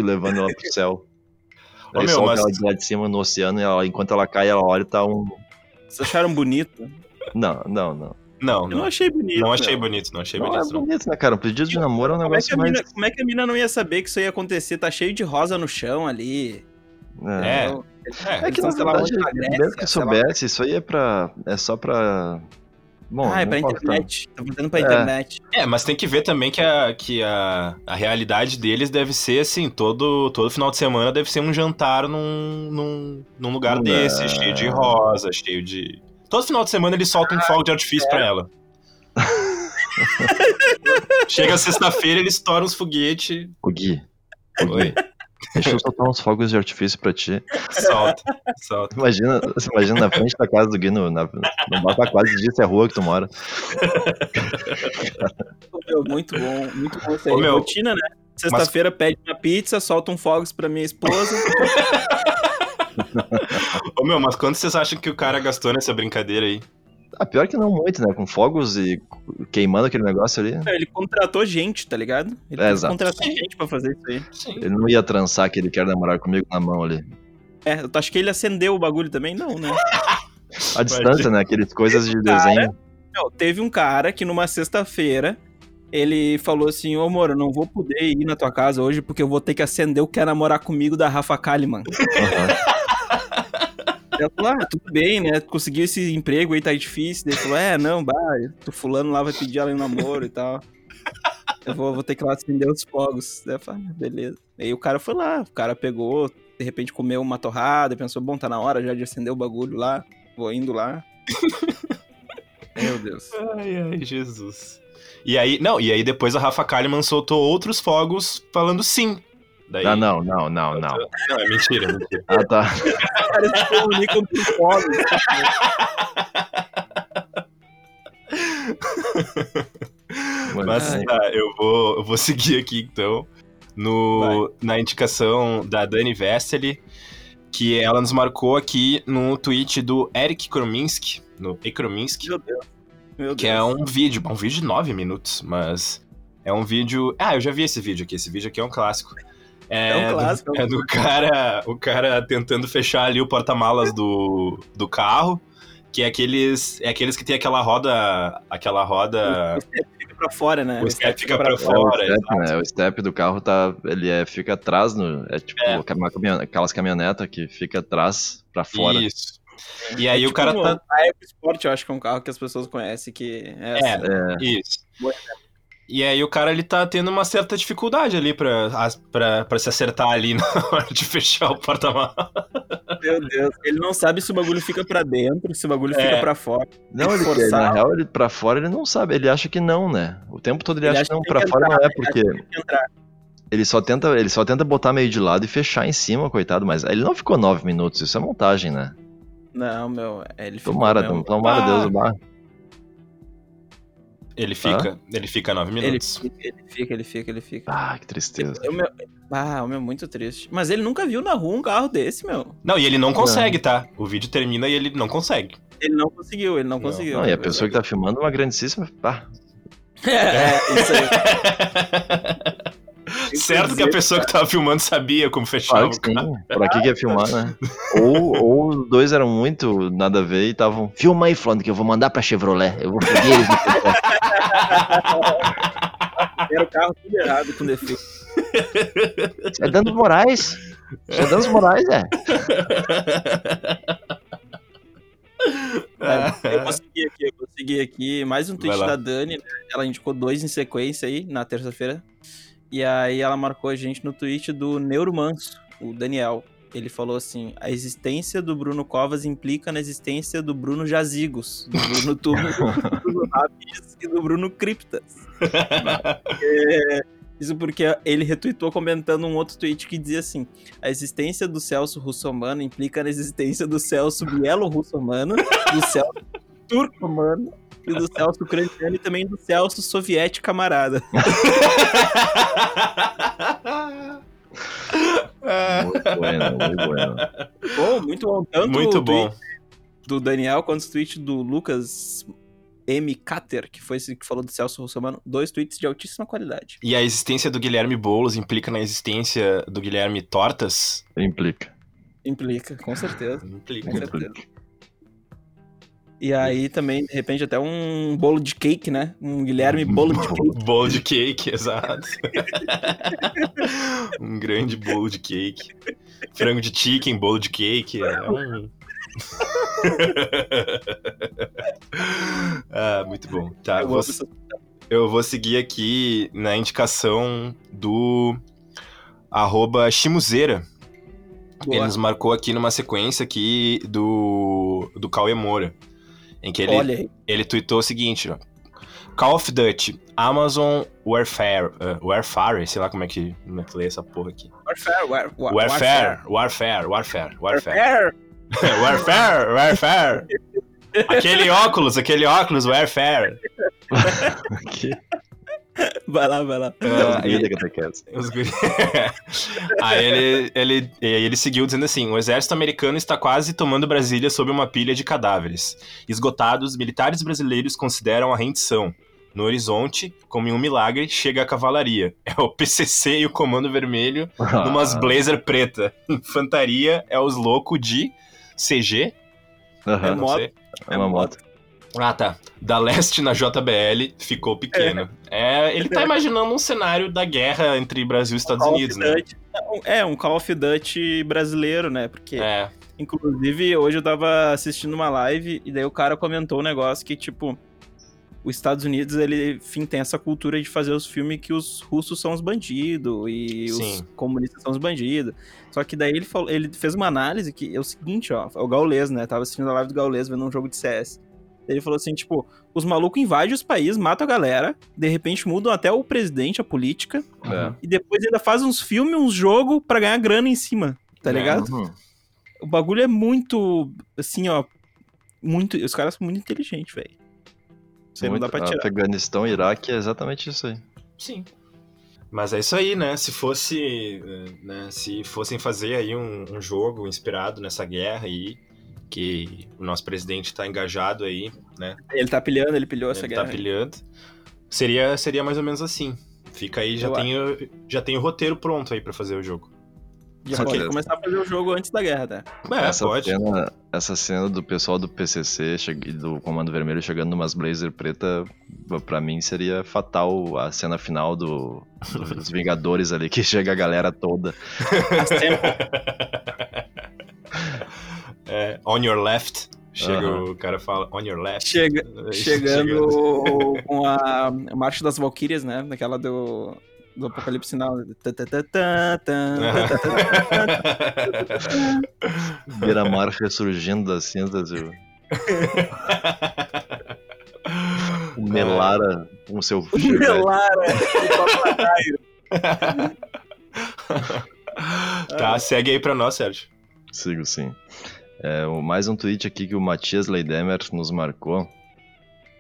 levando ela pro céu. Ô, Aí meu, solta mas- ela de lá de cima no oceano e ela- enquanto ela cai, ela olha e tá um. Vocês acharam bonito? Não, não, não. Não, Eu não não. achei bonito. Não achei meu. bonito, não achei Não é bonito. Não. bonito, né, cara? Um pedido de namoro é um Como é, negócio a mais. mina, como é que a mina não ia saber que isso ia acontecer? Tá cheio de rosa no chão ali. É. Então, É, É que na verdade, Grécia, mesmo que soubesse, isso aí é pra. É só pra. Bom, ah, é pra internet. Tá fazendo pra É. internet. É, mas tem que ver também que a, que a, a realidade deles deve ser assim, todo, todo final de semana deve ser um jantar num, num, num lugar Não. desse, cheio de rosa, cheio de. Todo final de semana eles soltam um fogo de artifício pra ela. [LAUGHS] Chega sexta-feira, eles estouram os foguetes. O Gui. O Gui. Oi, Deixa eu soltar uns fogos de artifício pra ti. solta, solta. Imagina, você imagina na frente da casa do Gui, no, na, no Bata quase disso é a rua que tu mora. Meu, muito bom, muito bom isso aí. Ô, meu, Rotina, né? Sexta-feira pede uma pizza, solta um fogos pra minha esposa. [LAUGHS] Ô meu, mas quanto vocês acham que o cara gastou nessa brincadeira aí? Ah, pior que não muito, né? Com fogos e queimando aquele negócio ali. Ele contratou gente, tá ligado? Ele É, exato. contratar gente pra fazer isso aí. Sim. Ele não ia trançar que ele quer namorar comigo na mão ali. É, eu acho que ele acendeu o bagulho também? Não, né? [LAUGHS] A distância, né? Aqueles coisas de desenho. Não, teve um cara que numa sexta-feira ele falou assim: Ô amor, eu não vou poder ir na tua casa hoje porque eu vou ter que acender o Quer Namorar Comigo da Rafa Kalimann. Aham. [LAUGHS] Ela falou: Ah, tudo bem, né? Conseguiu esse emprego aí, tá difícil. Daí falou: É, não, bah, o fulano lá vai pedir ela em namoro e tal. Eu vou, vou ter que ir lá acender os fogos. Daí eu falei: ah, beleza. Aí o cara foi lá, o cara pegou, de repente comeu uma torrada, pensou: Bom, tá na hora já de acender o bagulho lá, vou indo lá. [LAUGHS] Meu Deus. Ai, ai, Jesus. E aí, não, e aí depois a Rafa Kalimann soltou outros fogos falando sim. Daí, Ah, não, não, não, não. Não, é mentira, é mentira. Ah, tá. Caras se comunicam por fogos. Mas Ai. tá, eu vou, eu vou seguir aqui então. No, na indicação da Dani Vesteli, que ela nos marcou aqui no tweet do Eric Krominski, no Ekrominski, Meu Deus. Meu Deus. que é um vídeo, um vídeo de 9 minutos, mas é um vídeo. Ah, eu já vi esse vídeo aqui, esse vídeo aqui é um clássico. É um clássico. Do, é do cara, o cara tentando fechar ali o porta-malas do, do carro, que é aqueles, é aqueles que tem aquela roda, aquela roda, O step fica pra fora, né? o step fica pra É, o fora. step, né? O step do carro tá. Ele é, fica atrás no. É tipo É. uma caminhone- aquelas caminhonetas que fica atrás pra fora. Isso. E aí É o cara tipo, tá. A EcoSport, eu acho que é um carro que as pessoas conhecem que é, É, assim. É, Isso. Boa E aí o cara ele tá tendo uma certa dificuldade ali pra, as- pra, pra se acertar ali na [LAUGHS] hora de fechar o porta-malas. Meu Deus. Ele não sabe se o bagulho fica pra dentro, se o bagulho É. fica pra fora. Não, ele, forçar. na real, ele pra fora ele não sabe, ele acha que não, né? O tempo todo ele, Ele acha acha que não, que pra que fora entrar, não é, né? porque ele só, tenta, ele só tenta botar meio de lado e fechar em cima, coitado, mas ele não ficou nove minutos, isso é montagem, né? Não, meu, é, ele ficou Tomara, mesmo. tomara Ah. Deus, bah. Ele fica, ele fica nove Ele minutos. fica, ele fica, ele fica, ele fica. Ah, que tristeza. O meu, ah, o meu, muito triste. Mas ele nunca viu na rua um carro desse, meu. Não, e ele não consegue, tá? O vídeo termina e ele não consegue. Ele não conseguiu, ele não, Não. conseguiu. Não, e a pessoa que tá filmando é uma grandíssima. Pá, É, [LAUGHS] é, isso aí. [LAUGHS] certo que a pessoa que tava filmando sabia como fechava Claro o que carro. sim. Pra que que ia filmar, né? Ou, ou os dois eram muito nada a ver e estavam. Filma aí, falando que eu vou mandar pra Chevrolet. Eu vou foder eles no pescoço." Era o carro tudo errado, com defeito. Isso é Danos Moraes. Isso é Danos Moraes, é. É, eu vou seguir aqui, eu vou seguir aqui. Mais um tweet da. Dani, né? Ela indicou dois em sequência aí, na terça-feira. E aí ela marcou a gente no tweet do Neuromanso, o Daniel. Ele falou assim: a existência do Bruno Covas implica na existência do Bruno Jazigos, do Bruno Tubo, do Bruno Rabis e do Bruno Criptas. [LAUGHS] Isso porque ele retweetou comentando um outro tweet que dizia assim: a existência do Celso Russomano implica na existência do Celso Bielo-Russomano, do Celso [LAUGHS] Turcomano e do Celso ucraniano e também do Celso soviético camarada. [LAUGHS] Muito bueno, muito bueno. Bom, muito bom. Tanto Muito o bom. tweet do Daniel quanto o tweet do Lucas M. Cater, que foi esse que falou do Celso Russomano. Dois tweets de altíssima qualidade. E a existência do Guilherme Boulos implica na existência do Guilherme Tortas? Implica. Implica, com certeza. Implica. Com certeza. E aí também, de repente, até um bolo de cake, né? Um Guilherme bolo de cake. Bolo de cake, exato. [LAUGHS] um grande bolo de cake. Frango de chicken, bolo de cake. É um... [LAUGHS] ah, muito bom. Tá, Eu vou, eu vou seguir aqui na indicação do arroba Shimuzeira. Ele nos marcou aqui numa sequência aqui do, do Cauê Moura. Em que ele, Olha aí. ele tweetou o seguinte, ó. Call of Duty, Amazon Warfare, uh, Warfare, sei lá como é que, como é que lê essa porra aqui. Warfare, war, war, Warfare, Warfare, Warfare, Warfare. Warfare. Warfare, [LAUGHS] Warfare. [LAUGHS] Aquele óculos, aquele óculos, Warfare. [LAUGHS] Vai lá, vai lá. Ah, da catequese. Os guri- [LAUGHS] Aí ele, ele, ele seguiu dizendo assim: o exército americano está quase tomando Brasília sob uma pilha de cadáveres. Esgotados, militares brasileiros consideram a rendição. No horizonte, como em um milagre, chega a cavalaria. É o PCC e o Comando Vermelho numas Ah, blazer preta. Infantaria é os loucos de CG. aham, É moto. É uma moto. Ah, tá. Da leste na JBL ficou pequeno. É, ele tá imaginando um cenário da guerra entre Brasil e Estados Call Unidos, né? Duty. É, um Call of Duty brasileiro, né? Porque, É. inclusive, hoje eu tava assistindo uma live e daí o cara comentou um negócio que, tipo, os Estados Unidos, ele, enfim, tem essa cultura de fazer os filmes que os russos são os bandidos e os Sim. comunistas são os bandidos. Só que daí ele, falou, ele fez uma análise que é o seguinte, ó, é o Gaules, né? Tava assistindo a live do Gaules vendo um jogo de CS. Ele falou assim, tipo, os malucos invadem os países, matam a galera, de repente mudam até o presidente, a política, É. e depois ainda faz uns filmes, uns jogos pra ganhar grana em cima, tá É. ligado? Uhum. O bagulho é muito, assim, ó, muito, os caras são muito inteligentes, velho. Isso aí não dá Muito- pra tirar. Afeganistão, Iraque é exatamente isso aí. Sim. Mas é isso aí, né? Se fosse. eh, Né, se fossem fazer aí um, um jogo inspirado nessa guerra aí, que o nosso presidente tá engajado aí, né? Ele tá pilhando, ele pilhou essa ele guerra. tá pilhando. Seria, seria mais ou menos assim. Fica aí, já tem, o- já tem o roteiro pronto aí pra fazer o jogo. Já Só pode que- começar a fazer o jogo antes da guerra, tá? É, essa, pode. Cena, essa cena do pessoal do PCC e do Comando Vermelho chegando numas blazer preta, pra mim seria fatal a cena final do, [LAUGHS] dos Vingadores ali, que chega a galera toda. A cena- [LAUGHS] É, on your left. Chega Aham. o cara fala on your left. Chega, [LAUGHS] chegando com a Marcha das Valquírias, né? Naquela do, do Apocalipse Sinal. [LAUGHS] Tã, tã. Beira-mar ressurgindo das cinzas. e [LAUGHS] O Melara com seu O Melara, o papagaio. tá, segue aí pra nós, Sérgio. Sigo sim. É, o- mais um tweet aqui que o Matias Leidemer nos marcou.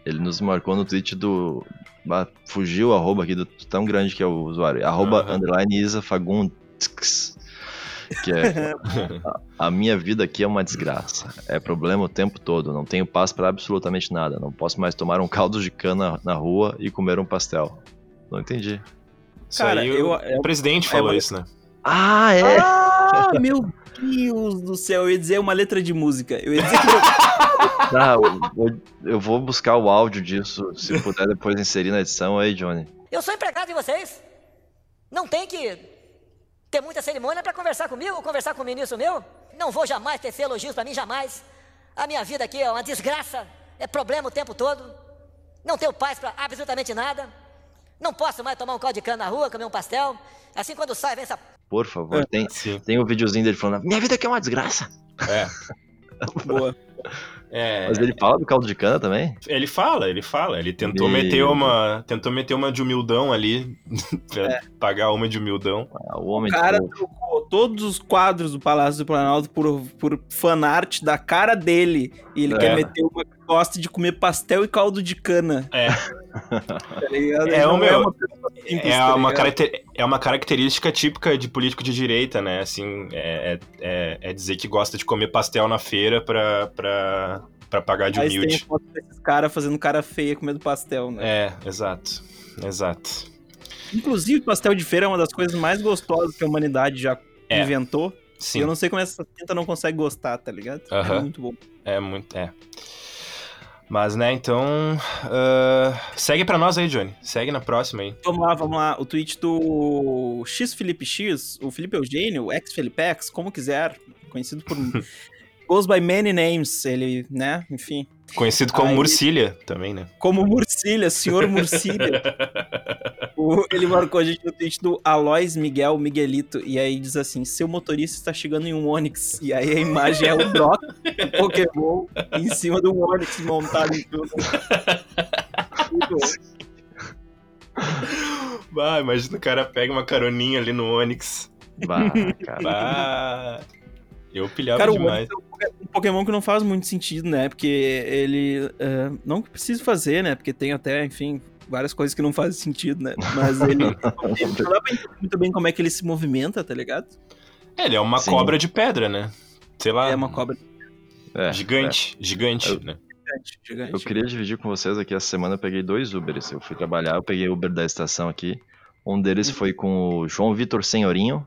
Ele nos marcou no tweet do. ah, fugiu o arroba aqui do tão grande que é o usuário. Arroba Aham. underline Isa Fagundes. Que é. [LAUGHS] a, a minha vida aqui é uma desgraça. É problema o tempo todo. Não tenho paz pra absolutamente nada. Não posso mais tomar um caldo de cana na rua e comer um pastel. Não entendi. Isso Cara, aí eu- o, é- o presidente é falou uma- isso, né? Ah, é! Ah, meu Deus do céu, eu ia dizer uma letra de música. Eu ia dizer que [LAUGHS] Tá, eu, eu- eu vou buscar o áudio disso, se puder depois inserir na edição aí, Johnny. Eu sou empregado de vocês. Não tem que ter muita cerimônia para conversar comigo ou conversar com o ministro meu. Não vou jamais tecer elogios para mim, jamais. A minha vida aqui é uma desgraça, é problema o tempo todo. Não tenho paz para absolutamente nada. Não posso mais tomar um caldo de cana na rua, comer um pastel. Assim, quando sai, vem essa Por favor, tem, Sim. tem o videozinho dele falando: Minha vida aqui é uma desgraça. É. [LAUGHS] boa. É, Mas ele fala do caldo de cana também? Ele fala, ele fala. Ele tentou meter uma. Tentou meter uma de humildão ali. [LAUGHS] pra É. pagar uma de humildão. Ah, o O homem cara do- trocou todos os quadros do Palácio do Planalto por, por fanart da cara dele. E ele É. quer meter uma gosta de comer pastel e caldo de cana. É. Tá? É, não meu- uma simples, É tá uma, ligado? caracter- é uma característica típica de político de direita, né? Assim, é, é, é dizer que gosta de comer pastel na feira pra, pra, pra pagar de Mas tem humilde. foto desses caras fazendo cara feia comendo pastel, né? É, exato. Exato. Inclusive, pastel de feira é uma das coisas mais gostosas que a humanidade já É. inventou. E Sim. eu não sei como essa tinta não consegue gostar, tá ligado? É muito bom. É muito. É. Mas, né, então. ah, segue pra nós aí, Johnny. Segue na próxima aí. Vamos lá, vamos lá. O tweet do X Felipe X, o Felipe Eugênio, ex Felipex, como quiser, conhecido por. [LAUGHS] Goes by many names, ele, né? Enfim. Conhecido como Aí- Murcilha também, né? Como Murcilha, senhor Murcilha. [LAUGHS] O- ele marcou a gente no tweet do Alois Miguel Miguelito. E aí diz assim: seu motorista está chegando em um Onix. E aí a imagem é o Brock, o Pokémon, em cima do Onix montado em tudo. Muito bom. Bah, imagina o cara pega uma caroninha ali no Onix. Bah, cara. Bah, eu pilhava Cara, demais. É um Poké- Pokémon que não faz muito sentido, né? Porque ele. é, não que precise fazer, né? Porque tem até, enfim, várias coisas que não fazem sentido, né? Mas ele. [LAUGHS] não dá pra entender muito bem como é que ele se movimenta, tá ligado? É, ele é uma Sim. cobra de pedra, né? Sei lá. É uma cobra É, Gigante, gigante, Eu- né? gigante, gigante. Eu queria dividir com vocês aqui, essa semana eu peguei dois Ubers. Eu fui trabalhar, eu peguei o Uber da estação aqui. Um deles Uhum. foi com o João Vitor Senhorinho.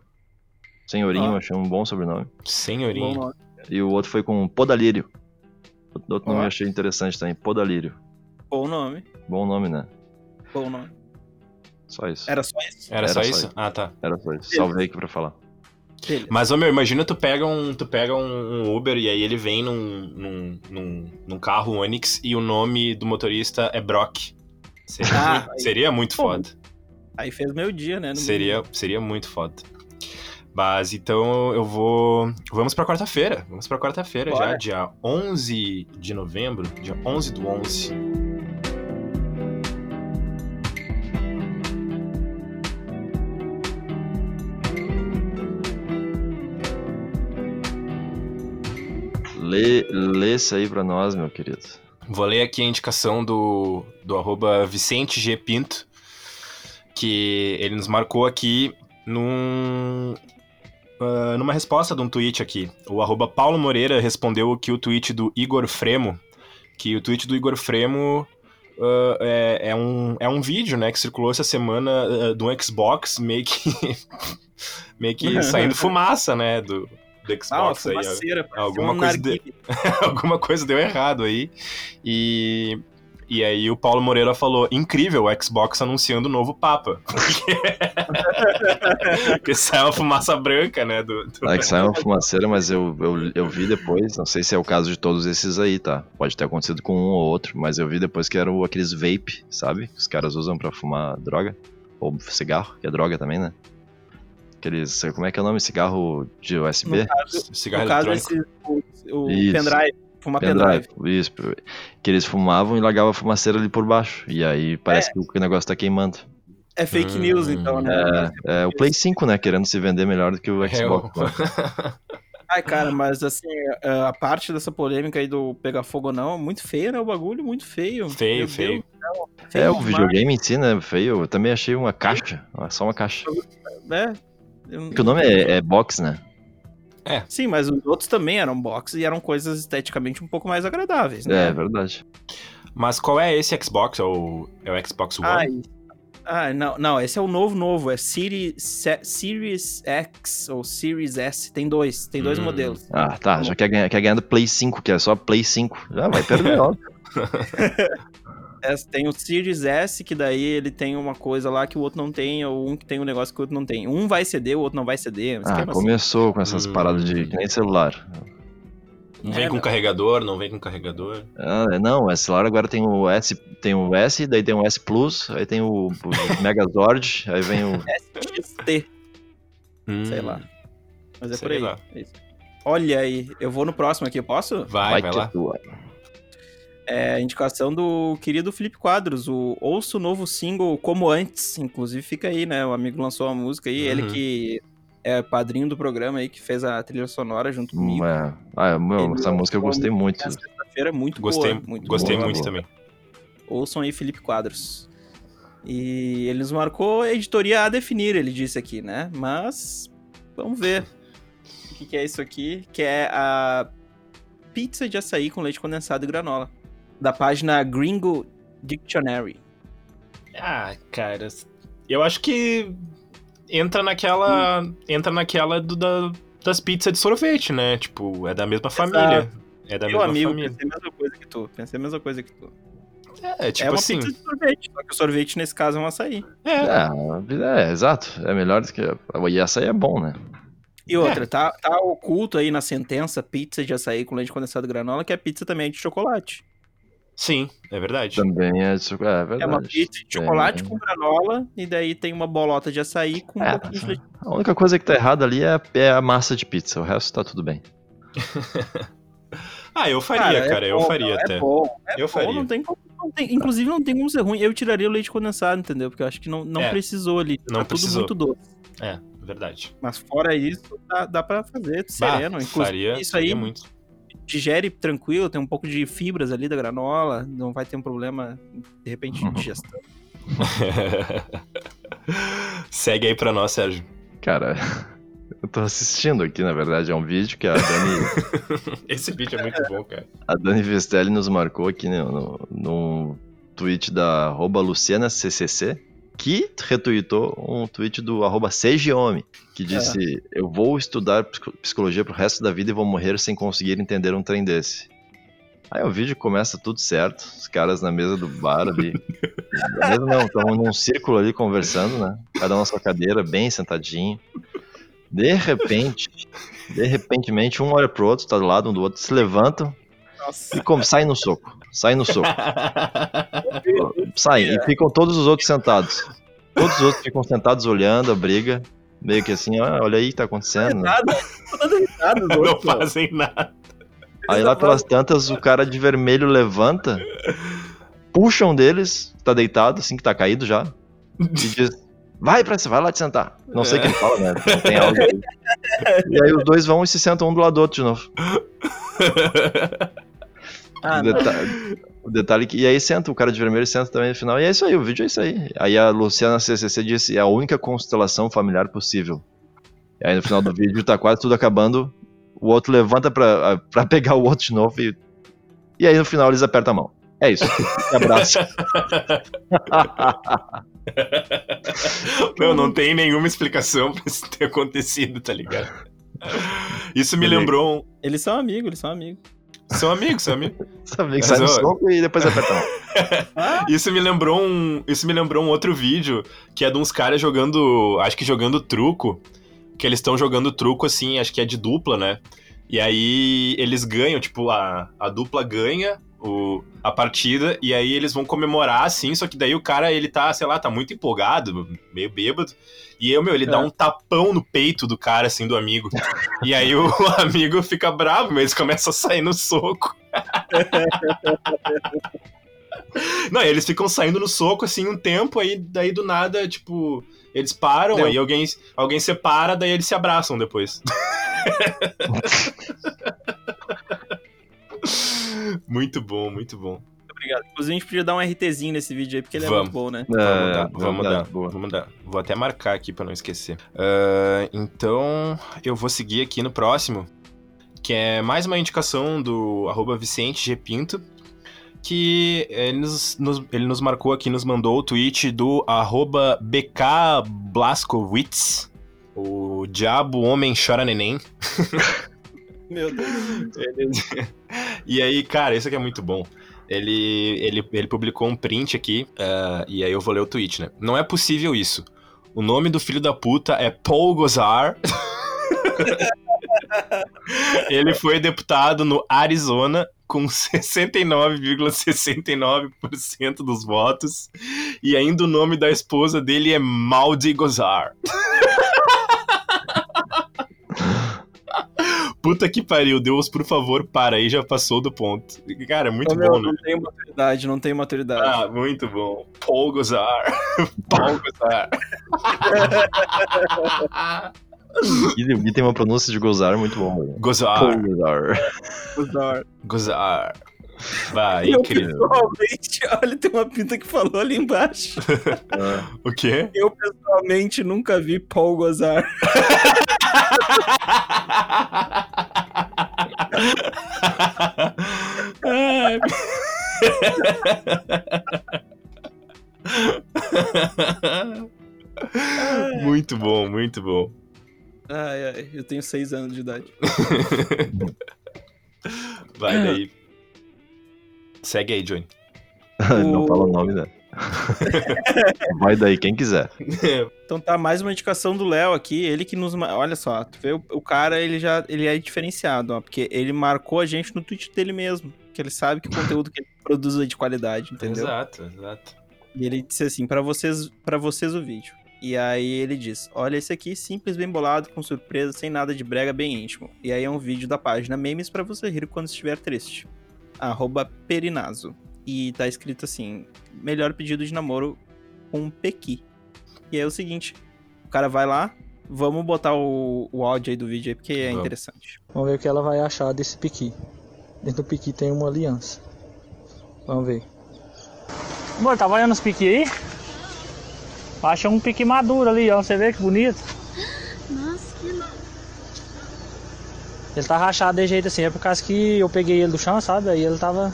Senhorinho, Ó. achei um bom sobrenome. Senhorinho. E o outro foi com Podalírio. O outro nome Ó. eu achei interessante também, Podalírio. Bom nome. Bom nome, né? Bom nome. Só isso. Era só isso? Era, Era só só isso? isso. Ah, tá. Era só isso. Salvei aqui pra falar. Beleza. Mas, ô meu, imagina tu pega um, tu pega um, Uber e aí ele vem num, num, num, num carro Onix e o nome do motorista é Brock. Seria, Ah, muito, aí- seria muito Pô, foda. Aí fez meu dia, né? Seria, seria muito foda. Mas então eu vou. Vamos pra quarta-feira. Vamos pra quarta-feira já, dia 11 de novembro, dia 11 do 11. Lê, lê isso aí pra nós, meu querido. Vou ler aqui a indicação do, do arroba Vicente G. Pinto, que ele nos marcou aqui num, ah, numa resposta de um tweet aqui. O arroba Paulo Moreira respondeu aqui o tweet do Igor Fremo, que o tweet do Igor Fremo ah, é, é um, é um vídeo, né, que circulou essa semana ah, do Xbox, meio que, [LAUGHS] meio que [LAUGHS] saindo fumaça, né, do, do Ah, Xbox aí. ó. fumaceira. parecia alguma um coisa de- [LAUGHS] alguma coisa deu errado aí. E, e aí o Paulo Moreira falou: incrível, o Xbox anunciando o novo Papa. [LAUGHS] Porque sai uma fumaça branca, né? Do, do- Ah, que saiu uma fumaceira, mas eu, eu, eu vi depois, não sei se é o caso de todos esses aí, tá? Pode ter acontecido com um ou outro, mas eu vi depois que eram aqueles vape, sabe? Que os caras usam pra fumar droga. Ou cigarro, que é droga também, né? Aqueles, como é que é o nome? Cigarro de USB? No caso, cigarro no caso esse, o, o pendrive. Fuma pendrive. Pendrive, isso. Que eles fumavam e largavam a fumaceira ali por baixo. E aí parece que o negócio tá queimando. É fake Hum. news, então, né? É, é o Play 5, né? Querendo se vender melhor do que o É, Xbox. né? [LAUGHS] Ai, cara, mas assim, é, a parte dessa polêmica aí do pegar fogo ou não, muito feio, né? O bagulho, muito feio. Feio, Meu feio. Deus céu, É, feio o videogame em si, né? Feio. Eu também achei uma caixa. Só uma caixa. né? Eu- Porque o nome é, é box, né? Sim, mas os outros também eram box e eram coisas esteticamente um pouco mais agradáveis, É, né? verdade. Mas qual é esse Xbox? É o, é o Xbox One? Ai, Ah, não, não, esse é o novo novo, é Series, Se- Series X ou Series S, tem dois, tem dois Hum. modelos. Ah, tá. Já quer ganhar, quer ganhar do Play 5, que é só Play 5. Já vai perder, [LAUGHS] ó. [LAUGHS] É, Tem o Series S, que daí ele tem uma coisa lá que o outro não tem, ou um que tem um negócio que o outro não tem. Um vai ceder, o outro não vai ceder. Ah, assim. começou com essas Hum. paradas de que nem celular. Não vem É, com meu. carregador, não vem com carregador. Ah, não, esse celular agora tem o S, tem o S, daí tem o S Plus, aí tem o, o [LAUGHS] Megazord, aí vem o. XT, sei Hum, lá. Mas é Sei por aí. lá. é. Olha aí, eu vou no próximo aqui, eu posso? Vai, vai, que lá. tua. É a indicação do querido Felipe Quadros, o Ouço o novo single Como Antes, inclusive fica aí, né? O amigo lançou uma música aí, ele Uhum. que é padrinho do programa aí, que fez a trilha sonora junto comigo. É. Ah, meu, Ele essa música eu gostei muito. Sexta-feira é muito Gostei, boa, muito gostei boa. muito boa. também. Ouçam aí Felipe Quadros. E ele nos marcou a editoria a definir, ele disse aqui, né? Mas vamos ver. O que, que é isso aqui? Que é a pizza de açaí com leite condensado e granola. Da página Gringo Dictionary. Ah, cara, eu acho que entra naquela. Entra naquela do, da- das pizzas de sorvete, né? Tipo, é da mesma família. É da Meu mesma amigo, família. pensei a mesma coisa que tu. Pensei a mesma coisa que tu. É, é tipo uma assim. pizza de sorvete, só que o sorvete nesse caso é um açaí. É, É, é, exato. É melhor do que. E essa aí é bom, né? E outra, tá, tá oculto aí na sentença pizza de açaí com leite condensado e granola, que a pizza também é de chocolate. Sim, é verdade. Também é, é verdade. É uma pizza de chocolate É. com granola, e daí tem uma bolota de açaí com um É, pouquinho de leite. A única coisa que tá errada ali é, é a massa de pizza, o resto tá tudo bem. [LAUGHS] Ah, eu faria, é cara, eu bom, faria não, até. É bom, é Eu bom, faria. Não tem como, não tem- inclusive não tem como ser ruim. Eu tiraria o leite condensado, entendeu? Porque eu acho que não, não É, precisou ali. não tá precisou. tudo muito doce. É, verdade. Mas fora isso, dá, dá pra fazer Bah, sereno. Inclusive, faria, isso faria aí muito. Digere tranquilo, tem um pouco de fibras ali da granola, não vai ter um problema, de repente, de digestão. [LAUGHS] Segue aí pra nós, Sérgio. Cara, [LAUGHS] eu tô assistindo aqui, na verdade, é um vídeo que a Dani, [LAUGHS] Esse vídeo é muito bom, cara. a Dani Vestelli nos marcou aqui no, no, num tweet da arroba LucianaCCC, que retweetou um tweet do arroba Sejiome, que disse, eu vou estudar psico- psicologia pro resto da vida e vou morrer sem conseguir entender um trem desse. Aí o vídeo começa tudo certo, os caras na mesa do bar ali. [LAUGHS] Na mesa não, estão num círculo ali conversando, né? Cada um na sua cadeira, bem sentadinho. De repente, de repentemente, um olha pro outro, tá do lado um do outro, se levantam Nossa. e como, saem no soco. Saem no soco. [LAUGHS] Saem e ficam todos os outros sentados. Todos os outros ficam sentados olhando a briga. Meio que assim, ah, olha aí o que tá acontecendo. né? Nada, [LAUGHS] Não fazem nada. Aí lá pelas tantas, o cara de vermelho levanta, puxa um deles, que tá deitado, assim, que tá caído já, e diz: Vai pra vai lá te sentar. Não sei o que ele fala, né? Não tem áudio aí. [LAUGHS] E aí os dois vão e se sentam um do lado do outro de novo. Ah, o, detalhe, o detalhe que. E aí senta, o cara de vermelho senta também no final. E é isso aí, o vídeo é isso aí. Aí a Luciana CCC disse: é a única constelação familiar possível. E aí no final do [LAUGHS] vídeo tá quase tudo acabando. O outro levanta pra, pra pegar o outro de novo e. E aí no final eles apertam a mão. É isso. Um abraço. [LAUGHS] Meu, não tem nenhuma explicação pra isso ter acontecido, tá ligado? Isso me lembrou. Um... Eles são amigos, eles são amigos. São amigos, são amigos. [LAUGHS] Sabe que Mas, sai no ó, soco e depois aperta a mão. [LAUGHS] Isso me lembrou um. Isso me lembrou um outro vídeo que é de uns caras jogando. Acho que jogando truco. Que eles estão jogando truco assim, acho que é de dupla, né? E aí eles ganham, tipo, a, a dupla ganha o, a partida, e aí eles vão comemorar, assim, só que daí o cara, ele tá, sei lá, tá muito empolgado, meio bêbado. E eu, meu, ele dá É. um tapão no peito do cara, assim, do amigo. E aí o [LAUGHS] amigo fica bravo, mas eles começam a sair no soco. [LAUGHS] Não, eles ficam saindo no soco, assim, um tempo, aí daí do nada, tipo, eles param, Deu. aí alguém, alguém separa, daí eles se abraçam depois. [LAUGHS] muito bom, muito bom. Obrigado. Inclusive, a gente podia dar um RTzinho nesse vídeo aí, porque ele é Vamos. muito bom, né? Vamos É, dar, vamos dar, boa. vamos dar. Vou até marcar aqui pra não esquecer. Ah, então, eu vou seguir aqui no próximo, que é mais uma indicação do arroba Vicente G. Pinto, que ele nos, nos- ele nos marcou aqui, nos mandou o tweet do arroba BKBlaskowitz, o diabo homem chora neném. [LAUGHS] Meu Deus. Ele- [LAUGHS] e aí, cara, isso aqui é muito bom. Ele, ele, ele publicou um print aqui, ah, e aí eu vou ler o tweet, né? Não é possível isso. O nome do filho da puta é Paul Gosar. [LAUGHS] ele foi deputado no Arizona com [LAUGHS] 69,69% dos votos. E ainda o nome da esposa dele é Maldi Gozar. Puta que pariu, Deus, por favor, para aí, já passou do ponto. Cara, muito Ô, meu, bom, né? Não tem maturidade, não tem maturidade. Ah, muito bom. Paul Gozar. [LAUGHS] Paul Gozar. E tem uma pronúncia de gozar muito bom, mano. Gozar. Gozar. Gozar. Gozar. Vai, [LAUGHS] Eu incrível. pessoalmente, olha, tem uma pinta que falou ali embaixo. [LAUGHS] O quê? Eu pessoalmente nunca vi Paul gozar. [LAUGHS] Ai. muito bom, muito bom. Ai, ai, eu tenho seis anos de idade. Vai daí. Segue aí, Johnny. [LAUGHS] Não O- fala o nome, né? [LAUGHS] Vai daí, quem quiser. [LAUGHS] Então tá, mais uma indicação do Léo aqui, ele que nos... Olha só, tu vê, o, o cara, ele já ele é diferenciado, ó, porque ele marcou a gente no tweet dele mesmo, que ele sabe que o conteúdo que ele produz é de qualidade, entendeu? Exato, exato. E ele disse assim, pra vocês, para vocês o vídeo. E aí ele diz, olha esse aqui, simples, bem bolado, com surpresa, sem nada de brega, bem íntimo. E aí é um vídeo da página Memes pra você rir quando estiver triste. Arroba Perinazo. E tá escrito assim, melhor pedido de namoro com Pequi. E é o seguinte, o cara vai lá, vamos botar o, o áudio aí do vídeo aí, porque é Vamos. interessante. Vamos ver o que ela vai achar desse piqui. Dentro do piqui tem uma aliança. Vamos ver. Amor, tá olhando os piqui aí? Acha um piqui maduro ali, ó. Você vê que bonito? Nossa, que louco. Ele tá rachado de jeito assim, é por causa que eu peguei ele do chão, sabe? Aí ele tava.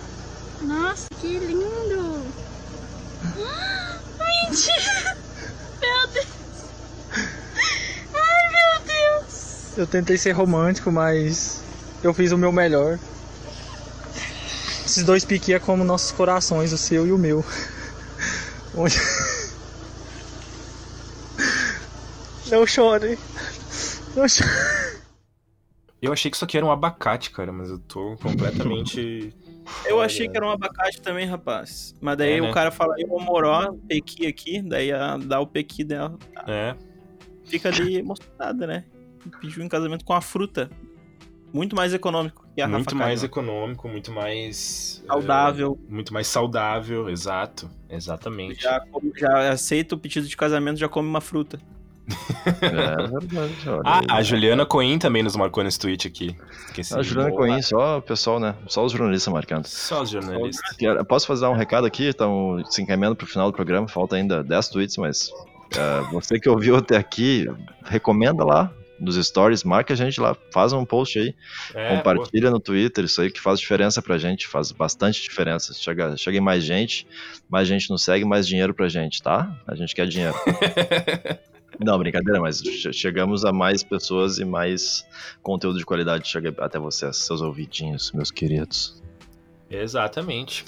Nossa, que lindo. [GASPS] Ah, Mentira. Meu Deus. Ai, meu Deus. Eu tentei ser romântico, mas eu fiz o meu melhor. Esses dois piqui é como nossos corações, o seu e o meu. Onde... [LAUGHS] Não chore. Não chore. Eu achei que isso aqui era um abacate, cara, mas eu tô completamente. [LAUGHS] Eu achei que era um abacate também, rapaz. Mas daí É, né? o cara fala, eu moró, Pequi aqui, daí a- dá o Pequi dela. É. fica ali [LAUGHS] emocionada, né? Pediu em casamento com a fruta. Muito mais econômico que a muito Rafa mais econômico, muito mais. Saudável. é, muito mais saudável, exato. Exatamente. Já, já aceita o pedido de casamento, já come uma fruta. É verdade, Ah, a Juliana Coin também nos marcou nesse tweet aqui. Esqueci. A Juliana Coin, só o pessoal, né? Só os jornalistas marcando. Só os jornalistas. Posso fazer um recado aqui? Estamos se encaminhando pro final do programa, falta ainda 10 tweets, mas é, você que ouviu até aqui, recomenda lá nos stories, marca a gente lá, faz um post aí, É, compartilha no Twitter, isso aí que faz diferença pra gente, faz bastante diferença. Chega, chega mais gente, mais gente nos segue, mais dinheiro pra gente, tá? A gente quer dinheiro. [LAUGHS] Não, brincadeira, mas che- chegamos a mais pessoas e mais conteúdo de qualidade chega até vocês, seus ouvidinhos, meus queridos. Exatamente.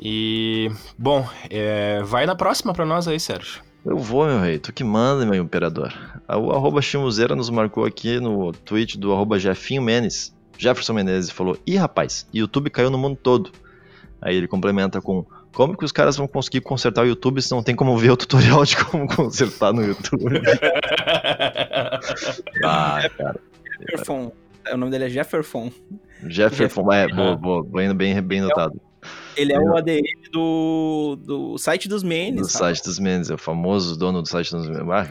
E, bom, é, vai na próxima pra nós aí, Sérgio. Eu vou, meu rei, tu que manda, meu imperador. O arroba Chimuzeira nos marcou aqui no tweet do arroba Jefinho Menes. Jefferson Menezes falou: Ih, rapaz, YouTube caiu no mundo todo. Aí ele complementa com: Como que os caras vão conseguir consertar o YouTube se não tem como ver o tutorial de como consertar no YouTube? [LAUGHS] ah, cara. Jefferson. O nome dele é Jefferson. Jefferson, é, boa, boa, bem, bem, bem notado. Ele é o ADM do, do site dos memes. Do site dos Mendes, é o famoso dono do site dos Mendes. Ah,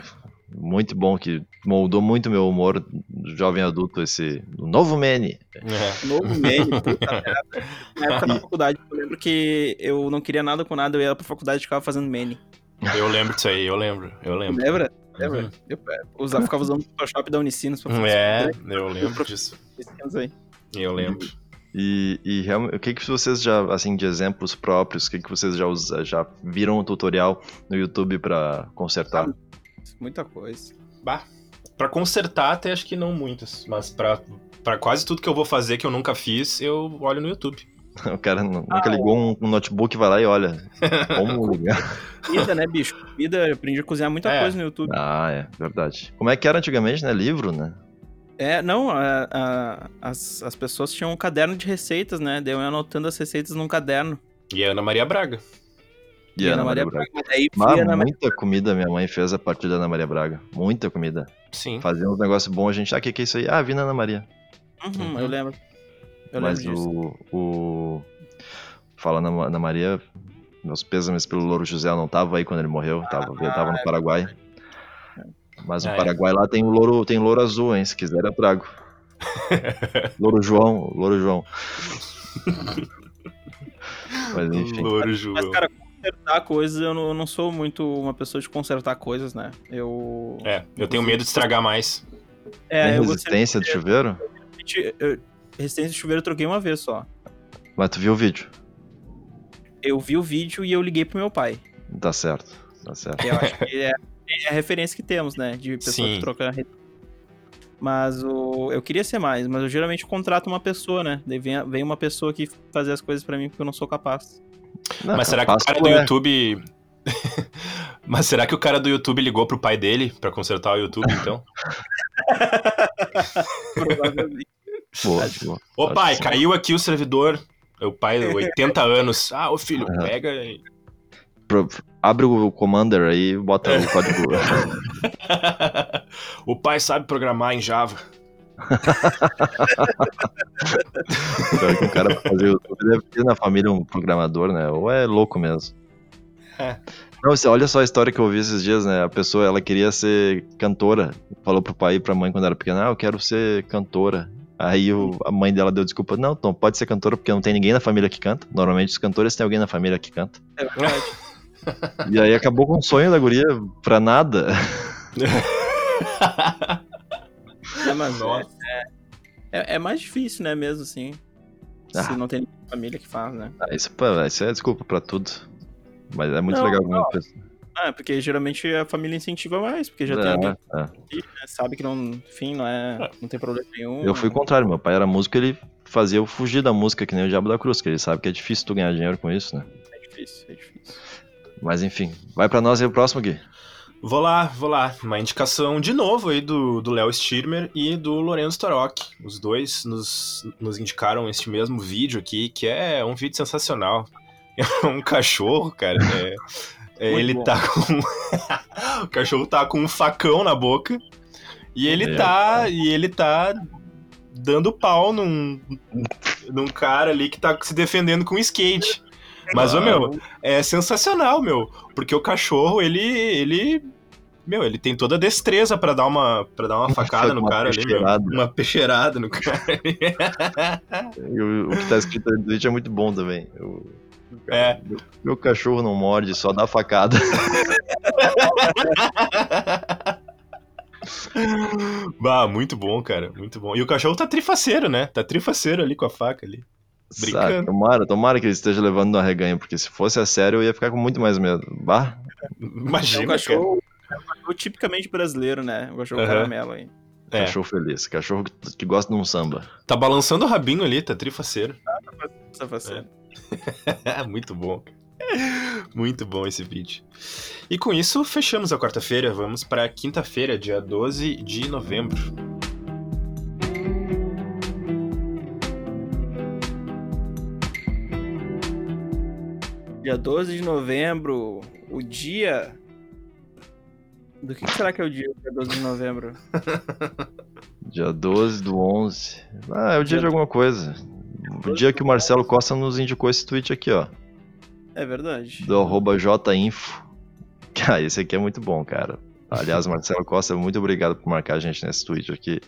muito bom, que moldou muito meu humor do jovem adulto, esse o novo Mene. É. Novo meme. puta [LAUGHS] merda. Na época da faculdade, eu lembro que eu não queria nada com nada, eu ia pra faculdade e ficava fazendo meme. Eu lembro disso aí, eu lembro, eu lembro. Lembra? Lembra? Uhum. Eu, usava, ficava usando o Photoshop da Unicinos pra fazer É, eu lembro disso. esses aí. Eu lembro. E, e o que que vocês já, assim, de exemplos próprios, o que que vocês já, usa, já viram um tutorial no YouTube pra consertar? Muita coisa. Bah, pra consertar até acho que não muitas, mas pra, pra quase tudo que eu vou fazer que eu nunca fiz, eu olho no YouTube. [LAUGHS] O cara nu- nunca ligou um, um notebook, vai lá e olha. [LAUGHS] Como ligar? Comida, né, bicho? Comida, eu aprendi a cozinhar muita É. coisa no YouTube. Ah, é, verdade. Como é que era antigamente, né? Livro, né? É, não, a- a- as, as pessoas tinham um caderno de receitas, né? Daí eu ia anotando as receitas num caderno. E a Ana Maria Braga. E Ana Maria Braga. Daí Mas fui Ana Maria muita comida minha mãe fez a partir da Ana Maria Braga. Muita comida. Sim. Fazia uns negócios bons, a gente, ah, o que, que é isso aí? Ah, vi na Ana Maria. Uhum, Uhum. eu lembro. Eu Mas lembro disso. o, o. Falando na Ana Maria, meus pêsames pelo Louro José eu não tava aí quando ele morreu, tava, ele tava no Paraguai. Mas Ah, o é. Paraguai lá tem o louro, tem louro azul, hein? Se quiser eu trago. [LAUGHS] louro João, louro João. [LAUGHS] Mas enfim. Louro João. Mas, cara, consertar coisas, eu não, eu não sou muito uma pessoa de consertar coisas, né? Eu. É, eu tenho medo de estragar mais. É, tem eu resistência de chuveiro? gostaria- eu- Resistência de chuveiro eu troquei uma vez só. Mas tu viu o vídeo? Eu vi o vídeo e eu liguei pro meu pai. Tá certo, tá certo. Eu acho que é, é a referência que temos, né? De pessoa Sim. que troca. re- Mas o, eu queria ser mais, mas eu geralmente contrato uma pessoa, né? Daí vem, vem uma pessoa que fazer as coisas pra mim porque eu não sou capaz. Não, Mas será que o cara do é. YouTube. [LAUGHS] Mas será que o cara do YouTube ligou pro pai dele pra consertar o YouTube, então? Provavelmente. [LAUGHS] Boa, boa. Ô pai, caiu aqui o servidor. O pai, 80 [LAUGHS] anos. Ah, ô filho, Aham. pega. e- Pro- Abre o Commander aí e bota o código. o pai sabe programar em Java. Pior que o cara pra fazer YouTube deve ter na família um programador, né? Ou é louco mesmo. É. Não, olha só a história que eu ouvi esses dias, né? A pessoa, ela queria ser cantora. Falou pro pai e pra mãe quando era pequena, ah, eu quero ser cantora. Aí o- a mãe dela deu desculpa, não, Tom, pode ser cantora porque não tem ninguém na família que canta. Normalmente os cantores têm alguém na família que canta. É verdade. E aí acabou com o sonho da guria pra nada. [LAUGHS] É, mas Nossa. é, é, é mais difícil, né, mesmo assim. Ah. Se não tem família que faz, né? Ah, isso, isso é desculpa pra tudo. Mas é muito Não, legal. não. Ah, porque geralmente a família incentiva mais, porque já tem É, alguém é. que né, sabe que não, enfim, não é, não tem problema nenhum. Eu fui o contrário, meu pai era músico, ele fazia eu fugir da música que nem o Diabo da Cruz, que ele sabe que é difícil tu ganhar dinheiro com isso, né? É difícil, é difícil. Mas enfim, vai pra nós aí o próximo, Gui. Vou lá, vou lá. Uma indicação de novo aí do do Léo Stirmer e do Lorenzo Torok. Os dois nos, nos indicaram este mesmo vídeo aqui, que é um vídeo sensacional. [LAUGHS] É um cachorro, cara. é- é, ele bom. tá com. [LAUGHS] o cachorro tá com um facão na boca. E ele Meu tá. E ele tá dando pau num, num cara ali que tá se defendendo com skate. Mas, ô, meu, é sensacional, meu. Porque o cachorro, ele. ele meu, ele tem toda a destreza pra dar uma, pra dar uma facada no Uma cara ali, meu. peixeirada. Uma peixeirada no cara. E o, o que tá escrito no vídeo é muito bom também. O- É. Meu, meu cachorro não morde, só dá facada. [LAUGHS] bah, muito bom, cara. Muito bom. E o cachorro tá trifaceiro, né? Tá trifaceiro ali com a faca ali. Brincando. Sabe, tomara, tomara que ele esteja levando no arreganho, porque se fosse a sério eu ia ficar com muito mais medo. Bah, Imagina, é um cachorro tipicamente brasileiro, né? Um cachorro Aham. caramelo aí. É, cachorro feliz, cachorro que, que gosta de um samba. tá balançando o rabinho ali, tá trifaceiro. Essa faceta. [LAUGHS] Muito bom. Muito bom esse vídeo. E com isso, fechamos a quarta-feira. Vamos pra quinta-feira, dia 12 de novembro. Dia 12 de novembro, o dia. Do que, que será que é o dia, dia 12 de novembro? [LAUGHS] Dia 12 do 11. Ah, é o dia Dia de alguma coisa. O dia que o Marcelo Costa nos indicou esse tweet aqui, ó. É verdade. Do arroba jinfo. [LAUGHS] Ah, esse aqui é muito bom, cara. Aliás, Marcelo Costa, muito obrigado por marcar a gente nesse tweet aqui.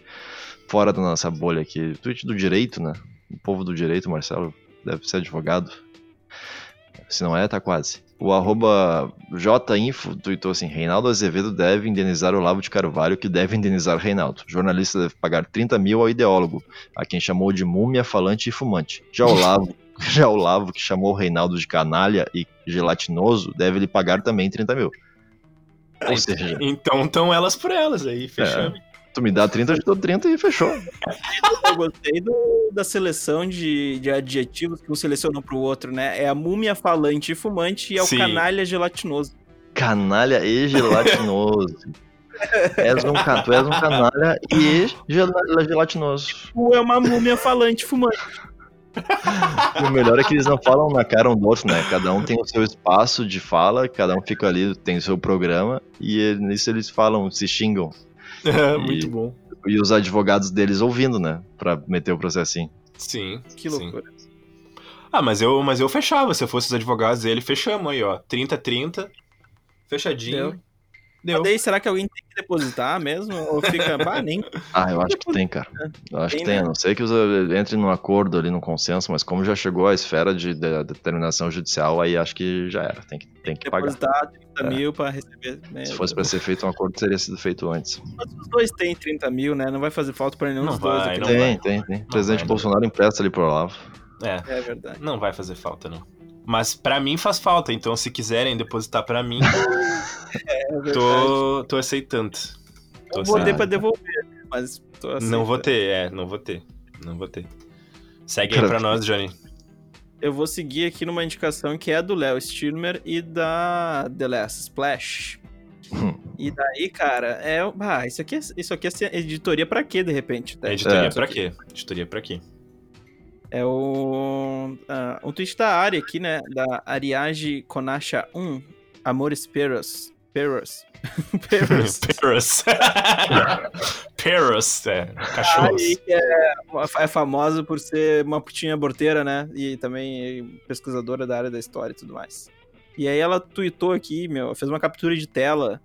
Fora da nossa bolha aqui. Tweet do direito, né? O povo do direito, Marcelo, deve ser advogado. Se não é, tá quase. O arroba JInfo tweetou assim: Reinaldo Azevedo deve indenizar Olavo de Carvalho, que deve indenizar Reinaldo. O jornalista deve pagar 30 mil ao ideólogo, a quem chamou de múmia, falante e fumante. Já [LAUGHS] Olavo, já Olavo que chamou o Reinaldo de canalha e gelatinoso, deve lhe pagar também 30 mil. Ou seja, Então estão elas por elas aí, fechamos. Tu me dá 30, eu te dou 30 e fechou. Eu gostei do- da seleção de, de adjetivos que um seleciona pro outro, né? É a múmia falante e fumante e é o Sim. canalha gelatinoso. Canalha e gelatinoso. és um, tu és um canalha e gel- gelatinoso. Tu é uma múmia falante e fumante. O melhor é que eles não falam na cara um do outro, né? Cada um tem o seu espaço de fala, cada um fica ali, tem o seu programa, e nisso eles falam, se xingam. Muito bom. E os advogados deles ouvindo, né? Pra meter o processinho. Sim. Que sim. loucura. Ah, mas eu, mas eu fechava. Se eu fosse os advogados dele, fechamos aí, ó. 30-30. Fechadinho. Deu. Deu. Mas daí, será que alguém tem que depositar mesmo? Ou fica, [LAUGHS] bah, nem. Ah, eu acho que tem, cara. Eu acho que Tem, tem. né? A não sei que eh, entre num acordo ali, num consenso, mas como já chegou à esfera de, de- determinação judicial, aí acho que já era. Tem que, tem que pagar. Depositar 30 É. mil pra receber. né? Se fosse pra ser feito um acordo, teria sido feito antes. Mas os dois têm 30 mil, né? Não vai fazer falta pra nenhum Não dos dois. vai, aqui. não tem, vai. tem, tem. O presidente vai, não Bolsonaro empresta ali pro Olavo. É, É verdade. não vai fazer falta, não. Mas pra mim faz falta, então se quiserem depositar pra mim, [LAUGHS] É tô, tô aceitando. Tô Eu vou ter pra devolver, mas tô aceitando. Não vou ter, é, não vou ter. Não vou ter. Segue aí pra nós, Johnny. Eu vou seguir aqui numa indicação que é do Léo Stirmer e da The Last Splash. Hum. E daí, cara, é. Ah, isso aqui é, isso aqui é editoria pra quê, de repente? tá? Editoria É. pra quê? Editoria pra quê? É o. ah, um tweet da Ari aqui, né? Da Ariage Konasha 1. Amores Peros. Peros. [LAUGHS] Peros. Paris. [LAUGHS] Paris, é. Cachorros. Ari que é, é famosa por ser uma putinha borteira, né? E também pesquisadora da área da história e tudo mais. E aí ela tweetou aqui, meu, fez uma captura de tela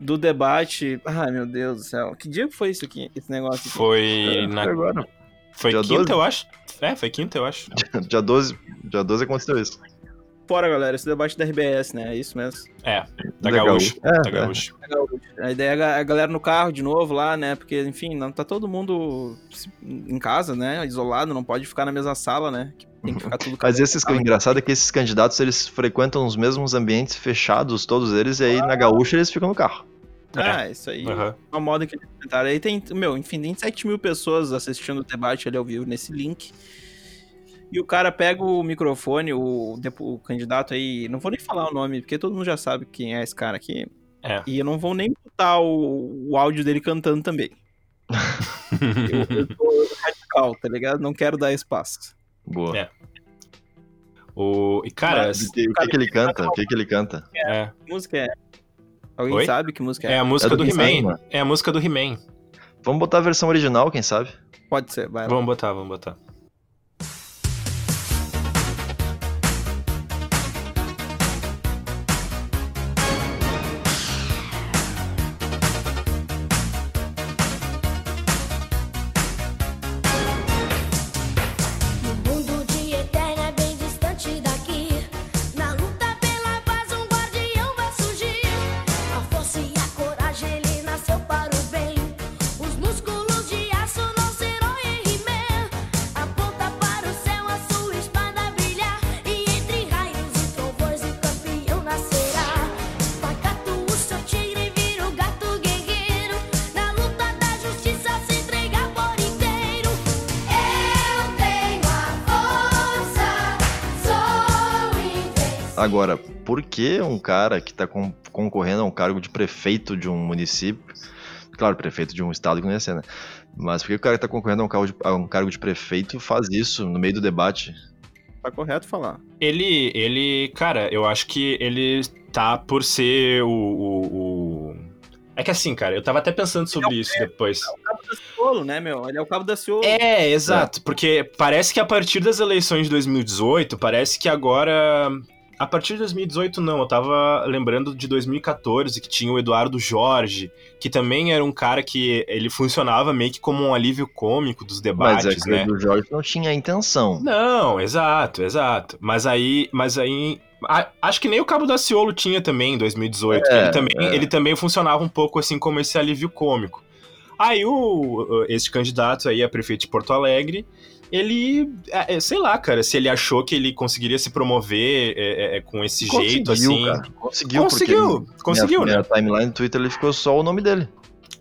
do debate. Ai, meu Deus do céu. Que dia que foi isso aqui? Esse negócio aqui? Foi na. Agora. Foi Dia quinta, 12? eu acho. É, foi quinta, eu acho. [LAUGHS] Dia 12, dia 12 aconteceu isso. Fora, galera, esse debate da RBS, né? É isso mesmo. É, da Da Gaúcho. É, Da é. Gaúcho. A ideia é a galera no carro de novo lá, né? Porque, enfim, não tá todo mundo em casa, né? Isolado, não pode ficar na mesma sala, né? Tem que ficar tudo [LAUGHS] Mas esses, o engraçado é que esses candidatos, eles frequentam os mesmos ambientes fechados, todos eles, e aí na gaúcha eles ficam no carro. Ah, isso aí. Aham. Uma moda que eles inventaram. Aí tem, meu, enfim, tem 7 mil pessoas assistindo o debate ali ao vivo nesse link. E o cara pega o microfone, o, depo- o candidato aí, não vou nem falar o nome, porque todo mundo já sabe quem é esse cara aqui. É. E eu não vou nem botar o, o áudio dele cantando também. [LAUGHS] Eu, eu tô radical, tá ligado? Não quero dar espaço. Boa. É. O... E, cara, o que, o que que ele canta? O que, que ele canta? é, Que música é? Alguém Oi? sabe que música é? é a música É do do He-Man. He-Man. É a música do He-Man. Vamos botar a versão original, quem sabe? Pode ser, vai lá. Vamos botar, vamos botar. Agora, por que um cara que tá con- concorrendo a um cargo de prefeito de um município, claro, prefeito de um estado que não ia ser, né? Mas por que o cara que tá concorrendo a um cargo de, a um cargo de prefeito faz isso no meio do debate? Tá correto falar. Ele, ele, cara, eu acho que ele tá por ser o, o, o- É que assim, cara, eu tava até pensando sobre isso depois. Cabo da Ciolo, né, meu? Ele é o Cabo da Ciolo. É, exato, porque parece que a partir das eleições de 2018, parece que agora A partir de 2018, não. Eu tava lembrando de 2014, que tinha o Eduardo Jorge, que também era um cara que ele funcionava meio que como um alívio cômico dos Mas debates, é que né? o do Jorge não tinha a intenção. Não, exato, exato. Mas aí, mas aí, acho que nem o Cabo da Ciolo tinha também em 2018. que É, ele, também, é. ele também funcionava um pouco assim como esse alívio cômico. Aí o esse candidato aí a prefeito de Porto Alegre, ele, é, é, sei lá, cara, se ele achou que ele conseguiria se promover é, é, com esse jeito assim. cara. Conseguiu, Conseguiu, conseguiu, minha, né? Minha timeline no Twitter ele ficou só o nome dele.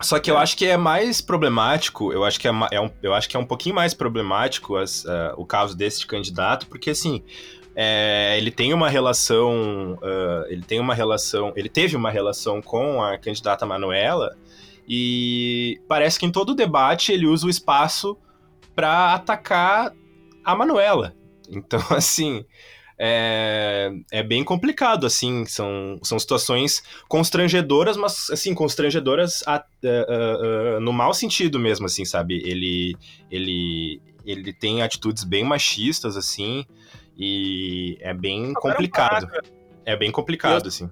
Só que eu acho que é mais problemático, eu acho que é, é um, eu acho que é um pouquinho mais problemático as- ah, o caso desse candidato, porque assim, é, ele tem uma relação, ah, ele tem uma relação, ele teve uma relação com a candidata Manuela, e parece que em todo debate ele usa o espaço para atacar a Manuela. Então, [LAUGHS] assim, é, é bem complicado, assim, são, são situações constrangedoras, mas, assim, constrangedoras a- a- a- no mau sentido mesmo, assim, sabe? Ele, ele, ele tem atitudes bem machistas, assim, e é bem complicado. É bem complicado, assim.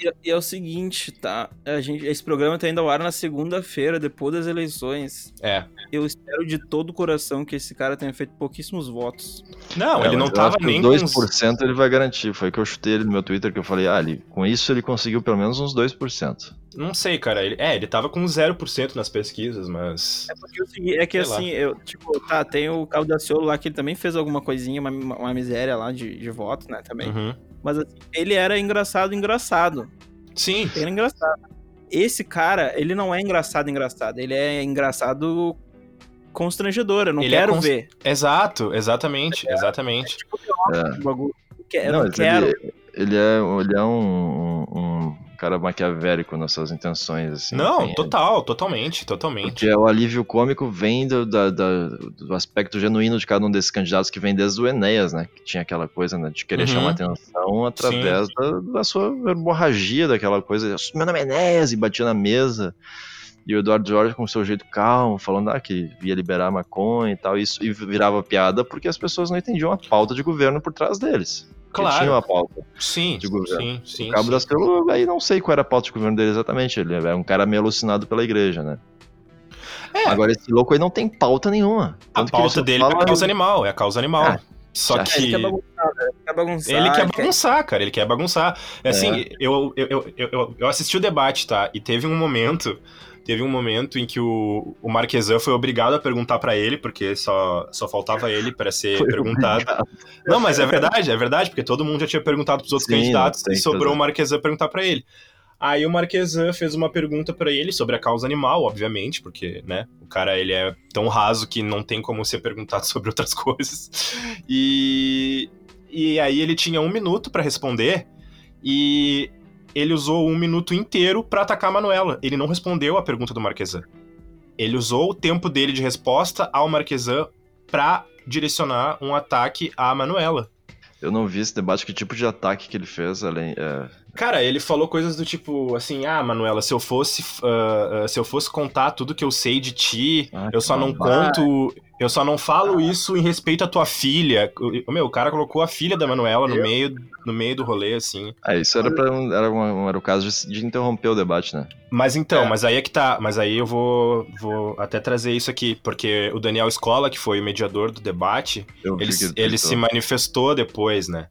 E, e é o seguinte, tá? A gente, esse programa tá indo ao ar na segunda-feira, depois das eleições. É. Eu espero de todo o coração que esse cara tenha feito pouquíssimos votos. Não, É, ele não tava nem os com uns- 2% ele vai garantir. Foi que eu chutei ele no meu Twitter, que eu falei, ah, ele, com isso ele conseguiu pelo menos uns 2%. Não sei, cara. Ele, é, ele tava com 0% nas pesquisas, mas. É porque o seguinte, é que Sei lá. assim, eu, tipo, tá, tem o Caldaciolo lá que ele também fez alguma coisinha, uma, uma miséria lá de, de votos, né, também. Uhum. Mas assim, ele era engraçado, engraçado. Sim. Ele era engraçado. Esse cara, ele não é engraçado, engraçado. Ele é engraçado constrangedor. Eu não Ele é quero cons- ver. Exato, exatamente, exatamente. É. o bagulho. Eu Não, não quero. Ele, ele é, ele é um- um cara maquiavélico nas suas intenções, assim. Não, Tem- total, totalmente, totalmente. Porque o alívio cômico vem do, da- da- do aspecto genuíno de cada um desses candidatos que vem desde o Enéas, né? Que tinha aquela coisa né, de querer Uhum. chamar atenção através da, da sua hemorragia, daquela coisa. Meu nome é Enéas, e batia na mesa. E o Eduardo Jorge com o seu jeito calmo, falando ah, que ia liberar maconha e tal, isso, e virava piada porque as pessoas não entendiam a pauta de governo por trás deles. Claro. Tinha uma pauta Sim, de governo. sim, sim. o Cabo sim. da aí não sei qual era a pauta de governo dele exatamente. Ele é um cara meio alucinado pela igreja, né? É. Agora, esse louco aí não tem pauta nenhuma. A pauta dele é a fala- causa animal, é a causa animal. Ah, Só que. Ele quer bagunçar. Ele quer bagunçar. Ele quer quer- bagunçar, cara, ele quer bagunçar. Assim, eu, eu, eu, eu, eu assisti o debate, tá? E teve um momento. Teve um momento em que o, o Marquesan foi obrigado a perguntar pra ele, porque só, só faltava ele pra ser Foi perguntado. obrigado. Não, mas é verdade, é verdade, porque todo mundo já tinha perguntado pros outros Sim, candidatos e sobrou o Marquesan perguntar pra ele. Aí o Marquesan fez uma pergunta pra ele sobre a causa animal, obviamente, porque, né, o cara ele é tão raso que não tem como ser perguntado [LAUGHS] sobre outras coisas. E e aí ele tinha um minuto pra responder e ele usou um minuto inteiro pra atacar a Manuela. Ele não respondeu a pergunta do Marquesan. Ele usou o tempo dele de resposta ao Marquesan pra direcionar um ataque à Manuela. Eu não vi esse debate, que tipo de ataque que ele fez, além. é, Cara, ele falou coisas do tipo assim: "Ah, Manuela, se eu fosse ah, ah, se eu fosse contar tudo que eu sei de ti, Ah, eu só não barbárie. conto, eu só não falo isso em respeito à tua filha". O- Meu, o cara colocou a filha da Manuela no meio no meio do rolê assim. Ah, isso era, pra, um- era, uma- era o caso de, de interromper o debate, né? Mas então, É. mas aí é que tá. Mas aí eu vou, vou até trazer isso aqui, porque o Daniel Escola, que foi o mediador do debate, Eu ele, ele se manifestou depois, né?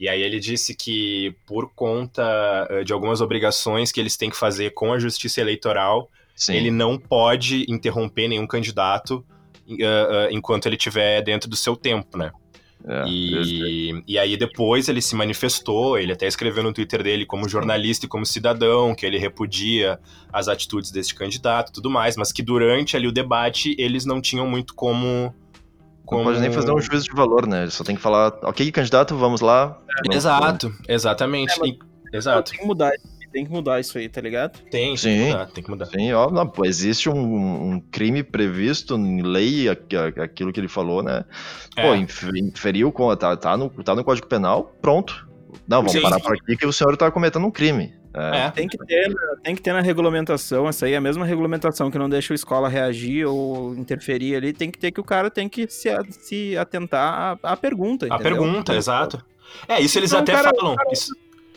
E aí ele disse que por conta eh, de algumas obrigações que eles têm que fazer com a justiça eleitoral, Sim. ele não pode interromper nenhum candidato eh, eh, enquanto ele estiver dentro do seu tempo, né? É, E, e aí depois ele se manifestou, ele até escreveu no Twitter dele como jornalista e como cidadão, que ele repudia as atitudes deste candidato e tudo mais, mas que durante ali o debate eles não tinham muito como... como... Não pode nem fazer um juízo de valor, né? Ele só tem que falar, ok, candidato, vamos lá. Vamos- Exato, exatamente. É, mas- E- Exato. Tem que mudar, tem que mudar isso aí, tá ligado? Tem, tem que Sim. mudar, tem que mudar. Sim, ó, não, pô, existe um, um crime previsto em lei, aqu- a- aquilo que ele falou, né? Pô, É. inf- inferiu, tá, tá, no, tá no Código Penal, pronto. Não, vamos Sim. parar por aqui que o senhor tá cometendo um crime. É, É. Tem que ter, tem que ter na regulamentação, essa aí é a mesma regulamentação que não deixa o escola reagir ou interferir ali, tem que ter que o cara tem que se, a- se atentar à, à pergunta, A entendeu? pergunta, exato. É, isso eles Então, até cara, falam. cara, Isso-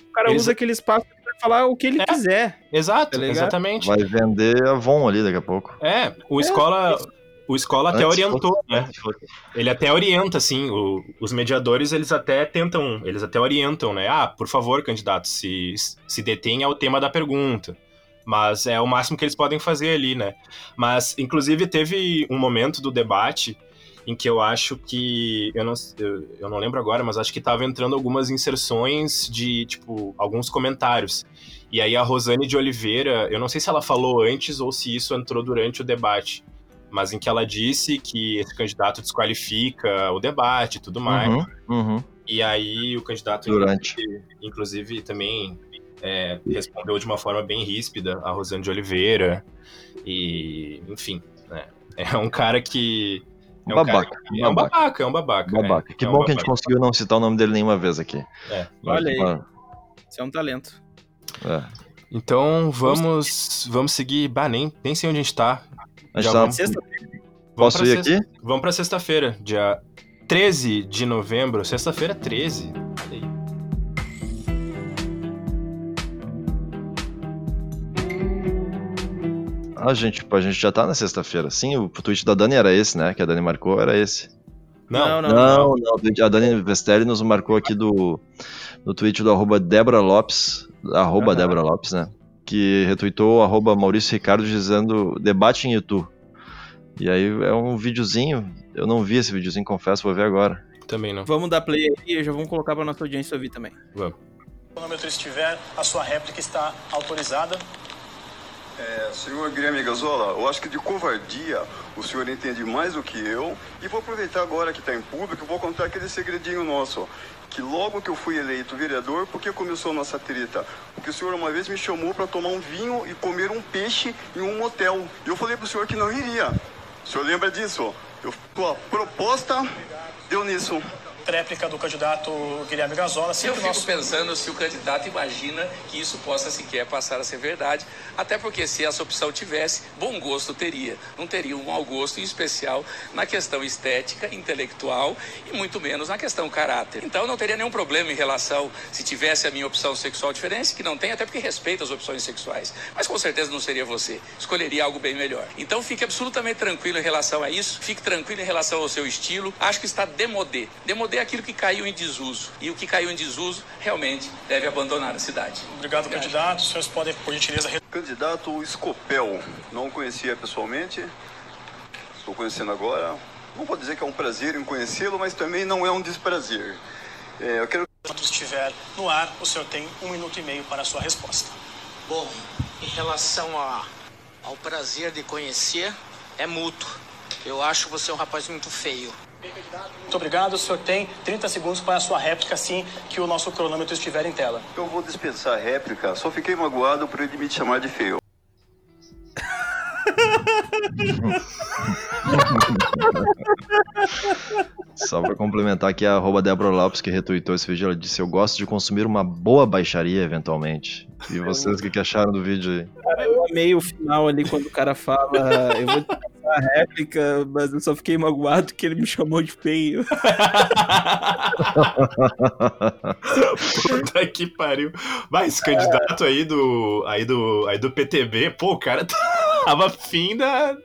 O cara Eles- usa aquele espaço falar o que ele É. quiser. Exato, Tá exatamente. Vai vender a Von ali daqui a pouco. É, o escola. O escola até Antes orientou, fosse- né? Ele até orienta, assim, o- os mediadores, eles até tentam, eles até orientam, né? Ah, por favor, candidato, se, se detenha ao tema da pergunta. Mas é o máximo que eles podem fazer ali, né? Mas, inclusive, teve um momento do debate em que eu acho que. Eu não, eu, eu não lembro agora, mas acho que tava entrando algumas inserções de, tipo, alguns comentários. E aí a Rosane de Oliveira, eu não sei se ela falou antes ou se isso entrou durante o debate, mas em que ela disse que esse candidato desqualifica o debate e tudo mais. Uhum, uhum. E aí o candidato, Durante. inclusive, inclusive, também é, respondeu de uma forma bem ríspida a Rosane de Oliveira. E, enfim, né? é um cara que. É um Babaca, cara que- é um babaca. babaca, é um babaca. é. Babaca. Que É um bom que a gente babaca. conseguiu não citar o nome dele nenhuma vez aqui. É. Olha aí. Isso é um talento. é. Então vamos, vamos seguir. Bah, nem, nem sei onde a gente tá. A gente Já tá- vamos- Sexta, Vamos Posso ir sexta- aqui? Vamos pra sexta-feira, dia 13 de novembro. Sexta-feira 13. Olha aí. Ah, gente, pô, a gente já tá na sexta-feira. Sim, o tweet da Dani era esse, né? Que a Dani marcou, era esse. Não, Não, Não, não, a Dani Vestelli nos marcou aqui do, no tweet do arroba Débora Lopes, arroba Aham. Débora Lopes, né? Que retweetou o arroba Maurício Ricardo dizendo debate em YouTube. E aí é um videozinho, eu não vi esse videozinho, confesso, vou ver agora. também não. Vamos dar play aí e já vamos colocar pra nossa audiência ouvir também. Vamos. O cronômetro estiver, a sua réplica está autorizada. É, senhor Guilherme Gazola, eu acho que de covardia o senhor entende mais do que eu. E vou aproveitar agora que está em público, vou contar aquele segredinho nosso. Que logo que eu fui eleito vereador, por que começou a nossa treta? Porque o senhor uma vez me chamou para tomar um vinho e comer um peixe em um motel. E eu falei para o senhor que não iria. O senhor lembra disso? Eu, a proposta deu nisso. Réplica do candidato Guilherme Gazola. Eu Sempre fico nosso... pensando se o candidato imagina que isso possa sequer passar a ser verdade, até porque se essa opção tivesse, bom gosto teria. Não teria um mau gosto, em especial na questão estética, intelectual e muito menos na questão caráter. Então não teria nenhum problema em relação se tivesse a minha opção sexual diferente, que não tem, até porque respeito as opções sexuais. Mas com certeza não seria você. Escolheria algo bem melhor. Então fique absolutamente tranquilo em relação a isso, fique tranquilo em relação ao seu estilo. Acho que está demodé. Demodé é aquilo que caiu em desuso. E o que caiu em desuso realmente deve abandonar a cidade. Obrigado, candidato. Os senhores podem, por gentileza, Candidato Scopel, não conhecia pessoalmente, estou conhecendo agora. Não vou dizer que é um prazer em conhecê-lo, mas também não é um desprazer. É, eu quero Enquanto estiver no ar, o senhor tem um minuto e meio para a sua resposta. Bom, em relação a- ao prazer de conhecer, é mútuo. Eu acho você um rapaz muito feio. Muito obrigado. O senhor tem 30 segundos para a sua réplica assim que o nosso cronômetro estiver em tela. Eu vou dispensar a réplica, só fiquei magoado por ele me chamar de feio. [LAUGHS] Só pra complementar aqui a arroba Débora Lopes que retweetou esse vídeo, ela disse: Eu gosto de consumir uma boa baixaria eventualmente. E vocês, o que, que acharam do vídeo aí? Cara, eu amei o final ali quando o cara fala, eu vou te passar a réplica, mas eu só fiquei magoado que ele me chamou de feio. Puta que pariu. Esse candidato aí do, aí do, aí do PTB, pô, o cara tava afim da,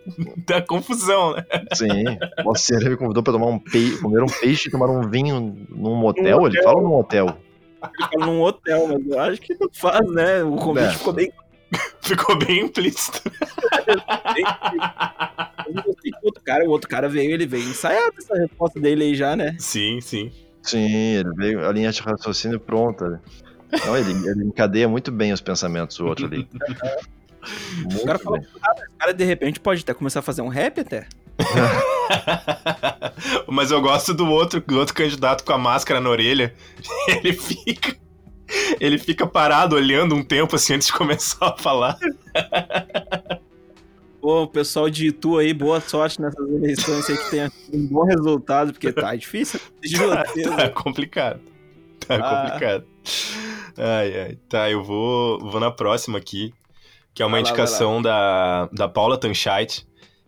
da confusão, né? Sim, nossa, ele me convidou pra tomar um peixe, comer um peixe e tomar um vinho num motel? Num Ele hotel. fala num hotel. Fala num hotel, mas eu acho que não faz, né? O convite É. ficou bem. Ficou bem implícito. O outro cara, o outro cara veio, ele veio ensaiado essa resposta dele aí já, né? Sim, sim. Sim, ele veio, a linha de raciocínio pronta. Não, ele, ele encadeia muito bem os pensamentos, o outro ali. [LAUGHS] Muito O cara o cara de repente pode até começar a fazer um rap até. [LAUGHS] Mas eu gosto do outro, do outro candidato com a máscara na orelha. [LAUGHS] Ele fica. Ele fica parado olhando um tempo assim antes de começar a falar. Pô, pessoal de Itu aí, boa sorte nessas eleições aí que tenha um bom resultado, porque tá difícil. Tá [LAUGHS] certeza. complicado. Tá Ah. complicado. Ai, ai. Tá, eu vou, vou na próxima aqui, que é uma Vai lá, vai indicação da, da Paula Tanchait,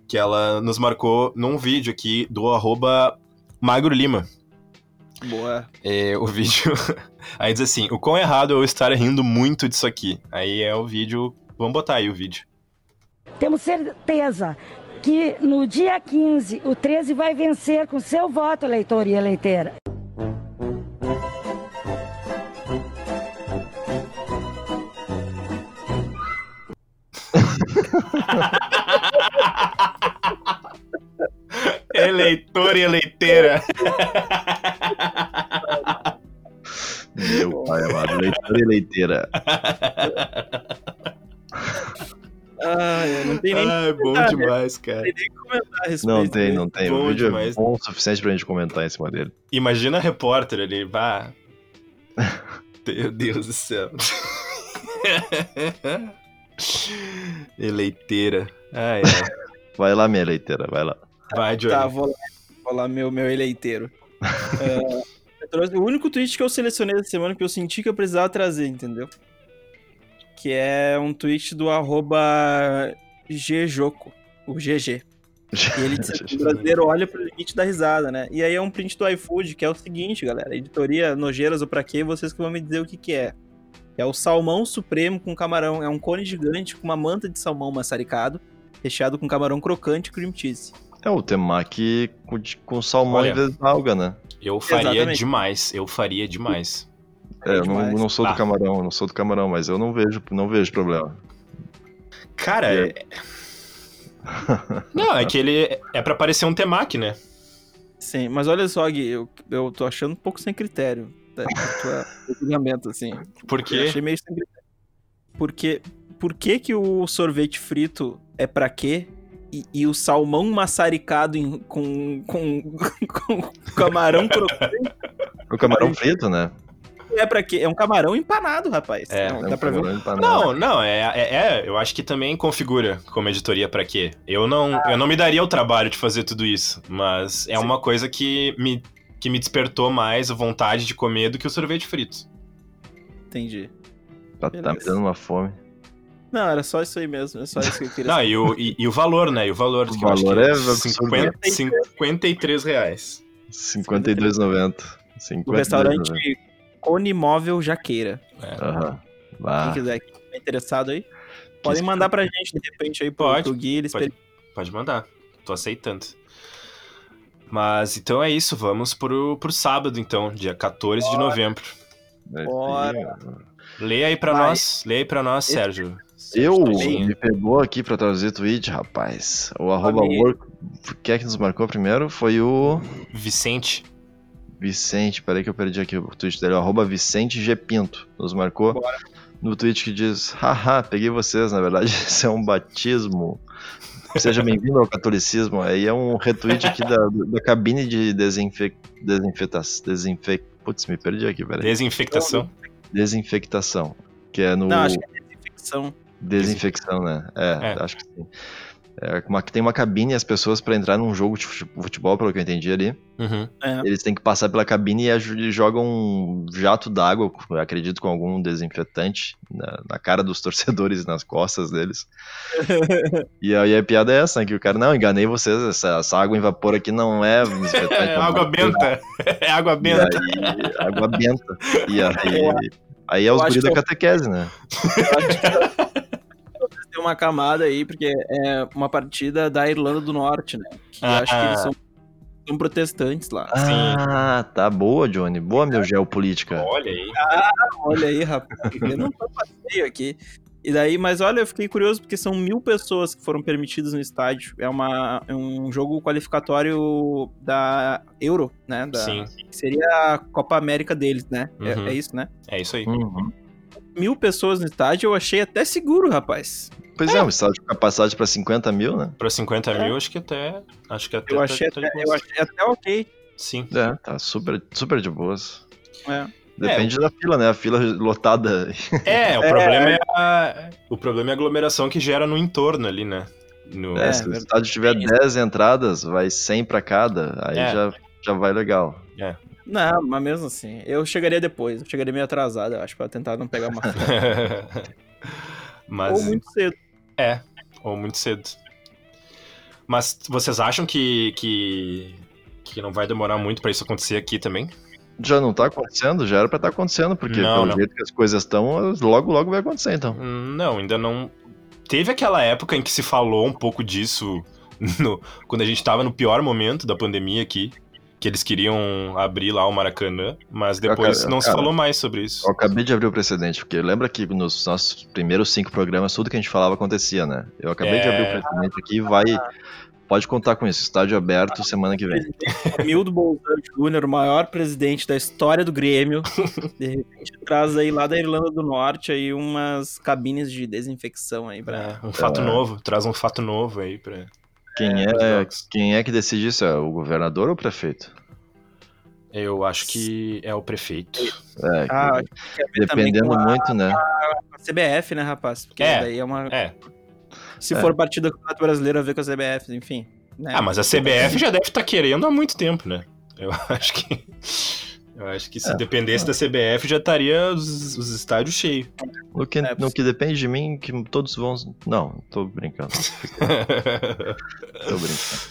que ela nos marcou num vídeo aqui do arroba Magro Lima. Boa. É, o vídeo. [LAUGHS] Aí diz assim: o quão errado é eu estar rindo muito disso aqui. Aí é o vídeo. Vamos botar aí o vídeo. Temos certeza que no dia 15 o 13 vai vencer com seu voto, eleitor e eleiteira. [LAUGHS] Eleitor e eleiteira. Meu pai amado, leitor e leiteira. Ai, não tem nem. Ai, bom comentar, né? demais, cara. Não tem nem comentar a respeito Não tem, dele. não tem. Bom o vídeo demais. é bom o suficiente pra gente comentar em cima dele. Imagina a repórter ali, vá. [LAUGHS] Meu Deus do céu. [LAUGHS] Eleiteira. Ai, ai. Vai lá, minha leiteira, vai lá. Vai, Johnny. Tá, vou lá, vou lá meu, meu eleiteiro. [LAUGHS] É, eu trouxe o único tweet que eu selecionei essa semana que eu senti que eu precisava trazer, entendeu? Que é um tweet do arroba Gjoco, o GG. E ele disse [LAUGHS] que o brasileiro olha pro limite da risada, né? E aí é um print do iFood, que é o seguinte, galera. Editoria Nojeiras ou pra quê? Vocês que vão me dizer o que que é. É o salmão supremo com camarão. É um cone gigante com uma manta de salmão maçaricado, recheado com camarão crocante e cream cheese. É o temaki com, com salmão Olha. em vez de alga, né? Eu faria Exatamente. demais. Eu faria demais. É, eu não, não sou Tá. do camarão, eu não sou do camarão, mas eu não vejo, não vejo problema. Cara, É. Não, é que ele é pra parecer um temaki, né? Sim, mas olha só, Gui, eu, eu tô achando um pouco sem critério. Tá? O tua- [LAUGHS] assim. Por Eu quê? achei meio sem critério. Porque, por que que o sorvete frito é pra quê? E, e o salmão maçaricado em- com, com, [LAUGHS] com camarão crocante O camarão frito, né? é pra quê? É um camarão empanado, rapaz. É, Não, É dá um pra ver. camarão empanado. Não, não, é, é, é, eu acho que também configura como editoria pra quê. Eu não, eu não me daria o trabalho de fazer tudo isso, mas é uma coisa que me, que me despertou mais a vontade de comer do que o sorvete frito. Entendi. Tá, tá me dando uma fome. Não, era só isso aí mesmo. É só isso que eu queria Não, e o, e, e o valor, né? E o valor, O que eu acho valor que é absurdo. 50, 53 reais. 52,90. O restaurante 52,90. Cone Móvel Jaqueira. É. Aham. Quem quiser, quem tiver interessado aí, podem mandar pra gente, de repente, aí pro, Pode, pro Gui, eles Pode, pode mandar. Tô aceitando. Mas então é isso, vamos pro, pro sábado, então, dia 14 de novembro. Bora. aí. Lê aí pra Vai. nós, lê aí pra nós, Esse- Sérgio. Eu me pegou aqui pra traduzir tweet, rapaz. O arroba work. Quem é que nos marcou primeiro? Foi o Vicente. Vicente. Peraí que eu perdi aqui o tweet dele. O arroba Vicente G Pinto. Nos marcou Bora. no tweet que diz: Haha, peguei vocês. Na verdade, [LAUGHS] isso é um batismo. Seja bem-vindo ao catolicismo. Aí é um retweet aqui da, da cabine de desinfec... desinfetação. Desinfec... Putz, me perdi aqui, peraí. Desinfectação. Desinfectação. Que é no. Não, acho que é desinfecção. Desinfecção, né? É, É. acho que sim. É uma, tem uma cabine e as pessoas, pra entrar num jogo de fute- futebol, pelo que eu entendi ali, Uhum. É. eles têm que passar pela cabine e jogam um jato d'água, acredito com algum desinfetante, na, na cara dos [LAUGHS] torcedores, nas costas deles. [LAUGHS] e aí a piada é essa, né, que o cara, não, enganei vocês, essa, essa água em vapor aqui não é desinfetante. É água benta. [LAUGHS] É água E benta. aí, água benta. E aí, aí é os Eu acho guri da catequese, né? Tem uma camada aí, porque é uma partida da Irlanda do Norte, né? Que eu Ah. acho que eles são, são protestantes lá. Ah, tá boa, Johnny. Boa, meu geopolítica. Olha aí. Olha aí, rapaz. Eu não tô passeio aqui. E daí, mas olha, eu fiquei curioso porque são mil pessoas que foram permitidas no estádio. É, uma, é um jogo qualificatório da Euro, né? Da, Sim. que seria a Copa América deles, né? É- Uhum. É, isso, né? É isso aí. Uhum. Mil pessoas no estádio eu achei até seguro, rapaz. Pois é, um estádio com capacidade pra 50 mil, né? Pra 50 mil, acho que até. Acho que até. Eu tá- achei, tá até, boa. eu achei até ok. Sim. É, tá super, super de boas. É. Depende da fila, né? A fila lotada. É, [LAUGHS] o É, problema é, a, o problema é a aglomeração que gera no entorno ali, né? No, É, É, se o estádio tiver 10 entradas, vai 100 pra cada. Aí É. já, já vai legal. Não, mas mesmo assim, eu chegaria depois. Eu chegaria meio atrasado, eu acho, pra tentar não pegar uma. [LAUGHS] Mas. Ou muito cedo. É, ou muito cedo. Mas vocês acham que, que, que não vai demorar muito pra isso acontecer aqui também? Já não tá acontecendo? Já era pra estar acontecendo, porque Não, pelo não. jeito que as coisas estão, logo, logo vai acontecer, então. Hum, Não, ainda não. Teve aquela época em que se falou um pouco disso [LAUGHS] no- quando a gente tava no pior momento da pandemia aqui. Que eles queriam abrir lá o Maracanã, mas depois cara, não se cara, falou mais sobre isso. Eu acabei de abrir o precedente, porque lembra que nos nossos primeiros cinco programas, tudo que a gente falava acontecia, né? Eu acabei de É. abrir o precedente aqui e vai. Pode contar com isso. Estádio aberto semana que vem. Mildo Bolzan Júnior, o maior presidente da história do Grêmio, de repente traz aí lá da Irlanda do Norte aí umas cabines de desinfecção aí pra... É, um fato É. novo, traz um fato novo aí pra. Quem é, quem é que decide isso? É o governador ou o prefeito? Eu acho que é o prefeito. É, Ah, também dependendo a- muito, né? a CBF, né, rapaz? Porque É, daí é uma... é. Se É. for partida do Campeonato Brasileiro a ver com a CBF, enfim. né? Ah, mas a CBF já deve estar querendo há muito tempo, né? Eu [LAUGHS] acho que. Eu acho que se É. dependesse da CBF já estaria os, os estádios cheios. No que, no que depende de mim, que todos vão. Não, tô brincando. [LAUGHS] tô brincando.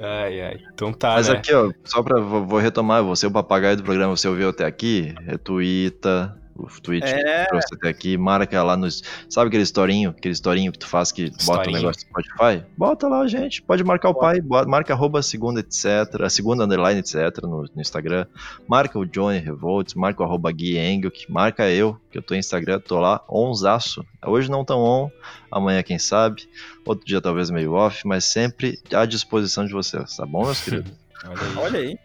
ai, ai. Então tá, Mas né? aqui, ó, só pra. Vou, vou retomar, você, o papagaio do programa, você ouviu até aqui, retuita o tweet É. que trouxe até aqui, marca lá nos. Sabe aquele historinho, aquele historinho que tu faz que bota o Historinho. negócio do Spotify? Bota lá, gente. Pode marcar o pai, bota- marca arroba segunda, etc. A segunda underline, etc. No, no Instagram. Marca o Johnny Revolts, marca o arroba Gui Engel, que marca eu, que eu tô no Instagram, tô lá, onzaço. Hoje não tão on, amanhã quem sabe. Outro dia talvez meio off, mas sempre à disposição de vocês, tá bom, meus [LAUGHS] queridos? Olha aí. Olha aí.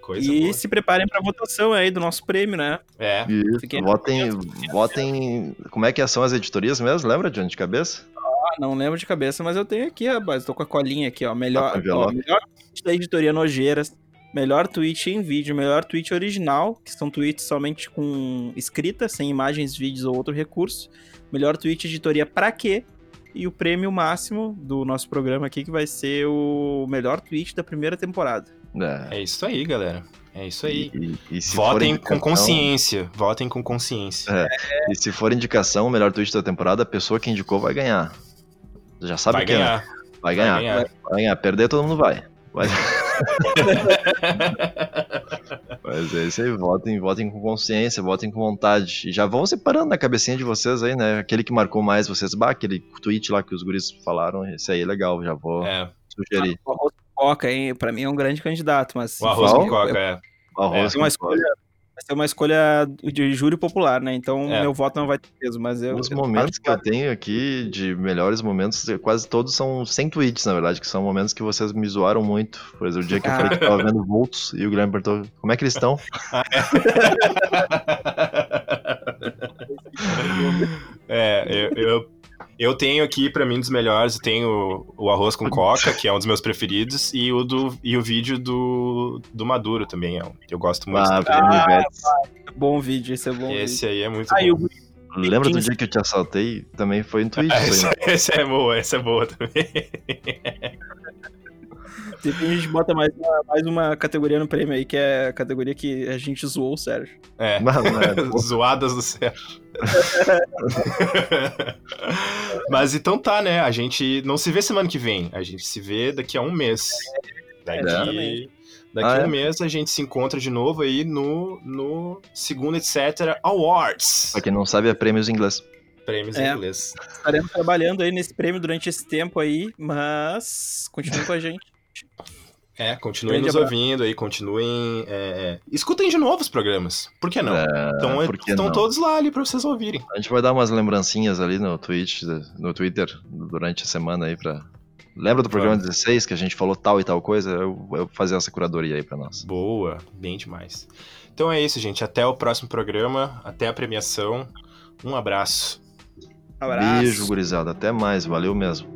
Coisa e boa. se preparem pra votação aí do nosso prêmio, né? É. Isso, votem, votem. Como é que são as editorias mesmo? Lembra, Johnny, de cabeça? Ah, não lembro de cabeça, mas eu tenho aqui, rapaz. Tô com a colinha aqui, ó. Melhor, Tá com ó, melhor tweet da editoria Nojeiras. Melhor tweet em vídeo, melhor tweet original, que são tweets somente com escrita, sem imagens, vídeos ou outro recurso. Melhor tweet editoria pra quê? E o prêmio máximo do nosso programa aqui, que vai ser o melhor tweet da primeira temporada. É. É isso aí, galera. É isso aí. E, e for Votem indicação- com consciência. Votem com consciência. É, E se for indicação, o melhor tweet da temporada, a pessoa que indicou vai ganhar. Já sabe Vai quem é. ganhar. Vai ganhar. Vai ganhar. Vai ganhar. Perder todo mundo vai. Vai. [LAUGHS] Mas é isso aí, votem, votem com consciência, votem com vontade. E já vão separando na cabecinha de vocês aí, né? Aquele que marcou mais vocês, bah, aquele tweet lá que os guris falaram, esse aí é legal, já vou É. sugerir. Com coca, hein? Pra mim é um grande candidato, mas... O arroz for- com coca, eu- é. O arroz Vai ser uma escolha, vai ser uma escolha de júri popular, né? Então É. meu voto não vai ter peso, mas eu. Os eu- momentos que eu tenho aqui de melhores momentos, quase todos são sem tweets, na verdade, que são momentos que vocês me zoaram muito. Por exemplo, o dia que eu falei que tava vendo Volts e o Guilherme perguntou como é que eles estão. [LAUGHS] É, eu, eu, eu tenho aqui, pra mim, dos melhores, eu tenho o arroz com coca, que é um dos meus preferidos, e o, do, e o vídeo do, do Maduro também. é um- Eu gosto muito. Ah, Ivetes. Bom vídeo, esse é bom. Esse aí é muito Ah, o bom. Lembra do dia que eu te assaltei? Também foi no Twitch. Ah, essa, né? essa é boa, essa é boa também. [LAUGHS] Depois a gente bota mais uma, mais uma categoria no prêmio aí, que é a categoria que a gente zoou o Sérgio. É. Mas, [LAUGHS] mas, Zoadas do céu. [LAUGHS] Mas então tá, né? A gente não se vê semana que vem. A gente se vê daqui a um mês. Daqui, Exatamente. daqui Ah, a é? um mês a gente se encontra de novo aí no, no segundo, etc. Awards. pra quem não sabe, é prêmios em inglês. Prêmios É. em inglês. Estaremos trabalhando aí nesse prêmio durante esse tempo aí, mas continuem com a gente. É, continuem Grande nos abraço. ouvindo aí, continuem. é, é, escutem de novo os programas. Por que não? É, Então, por que estão não? todos lá ali pra vocês ouvirem. A gente vai dar umas lembrancinhas ali no Twitch, no Twitter, durante a semana aí pra. Lembra do programa 16 que a gente falou tal e tal coisa? Eu, eu vou fazer essa curadoria aí pra nós. Boa, bem demais. Então é isso, gente. Até o próximo programa, até a premiação. Um abraço. Abraço. Beijo, gurizada. Até mais. Valeu mesmo.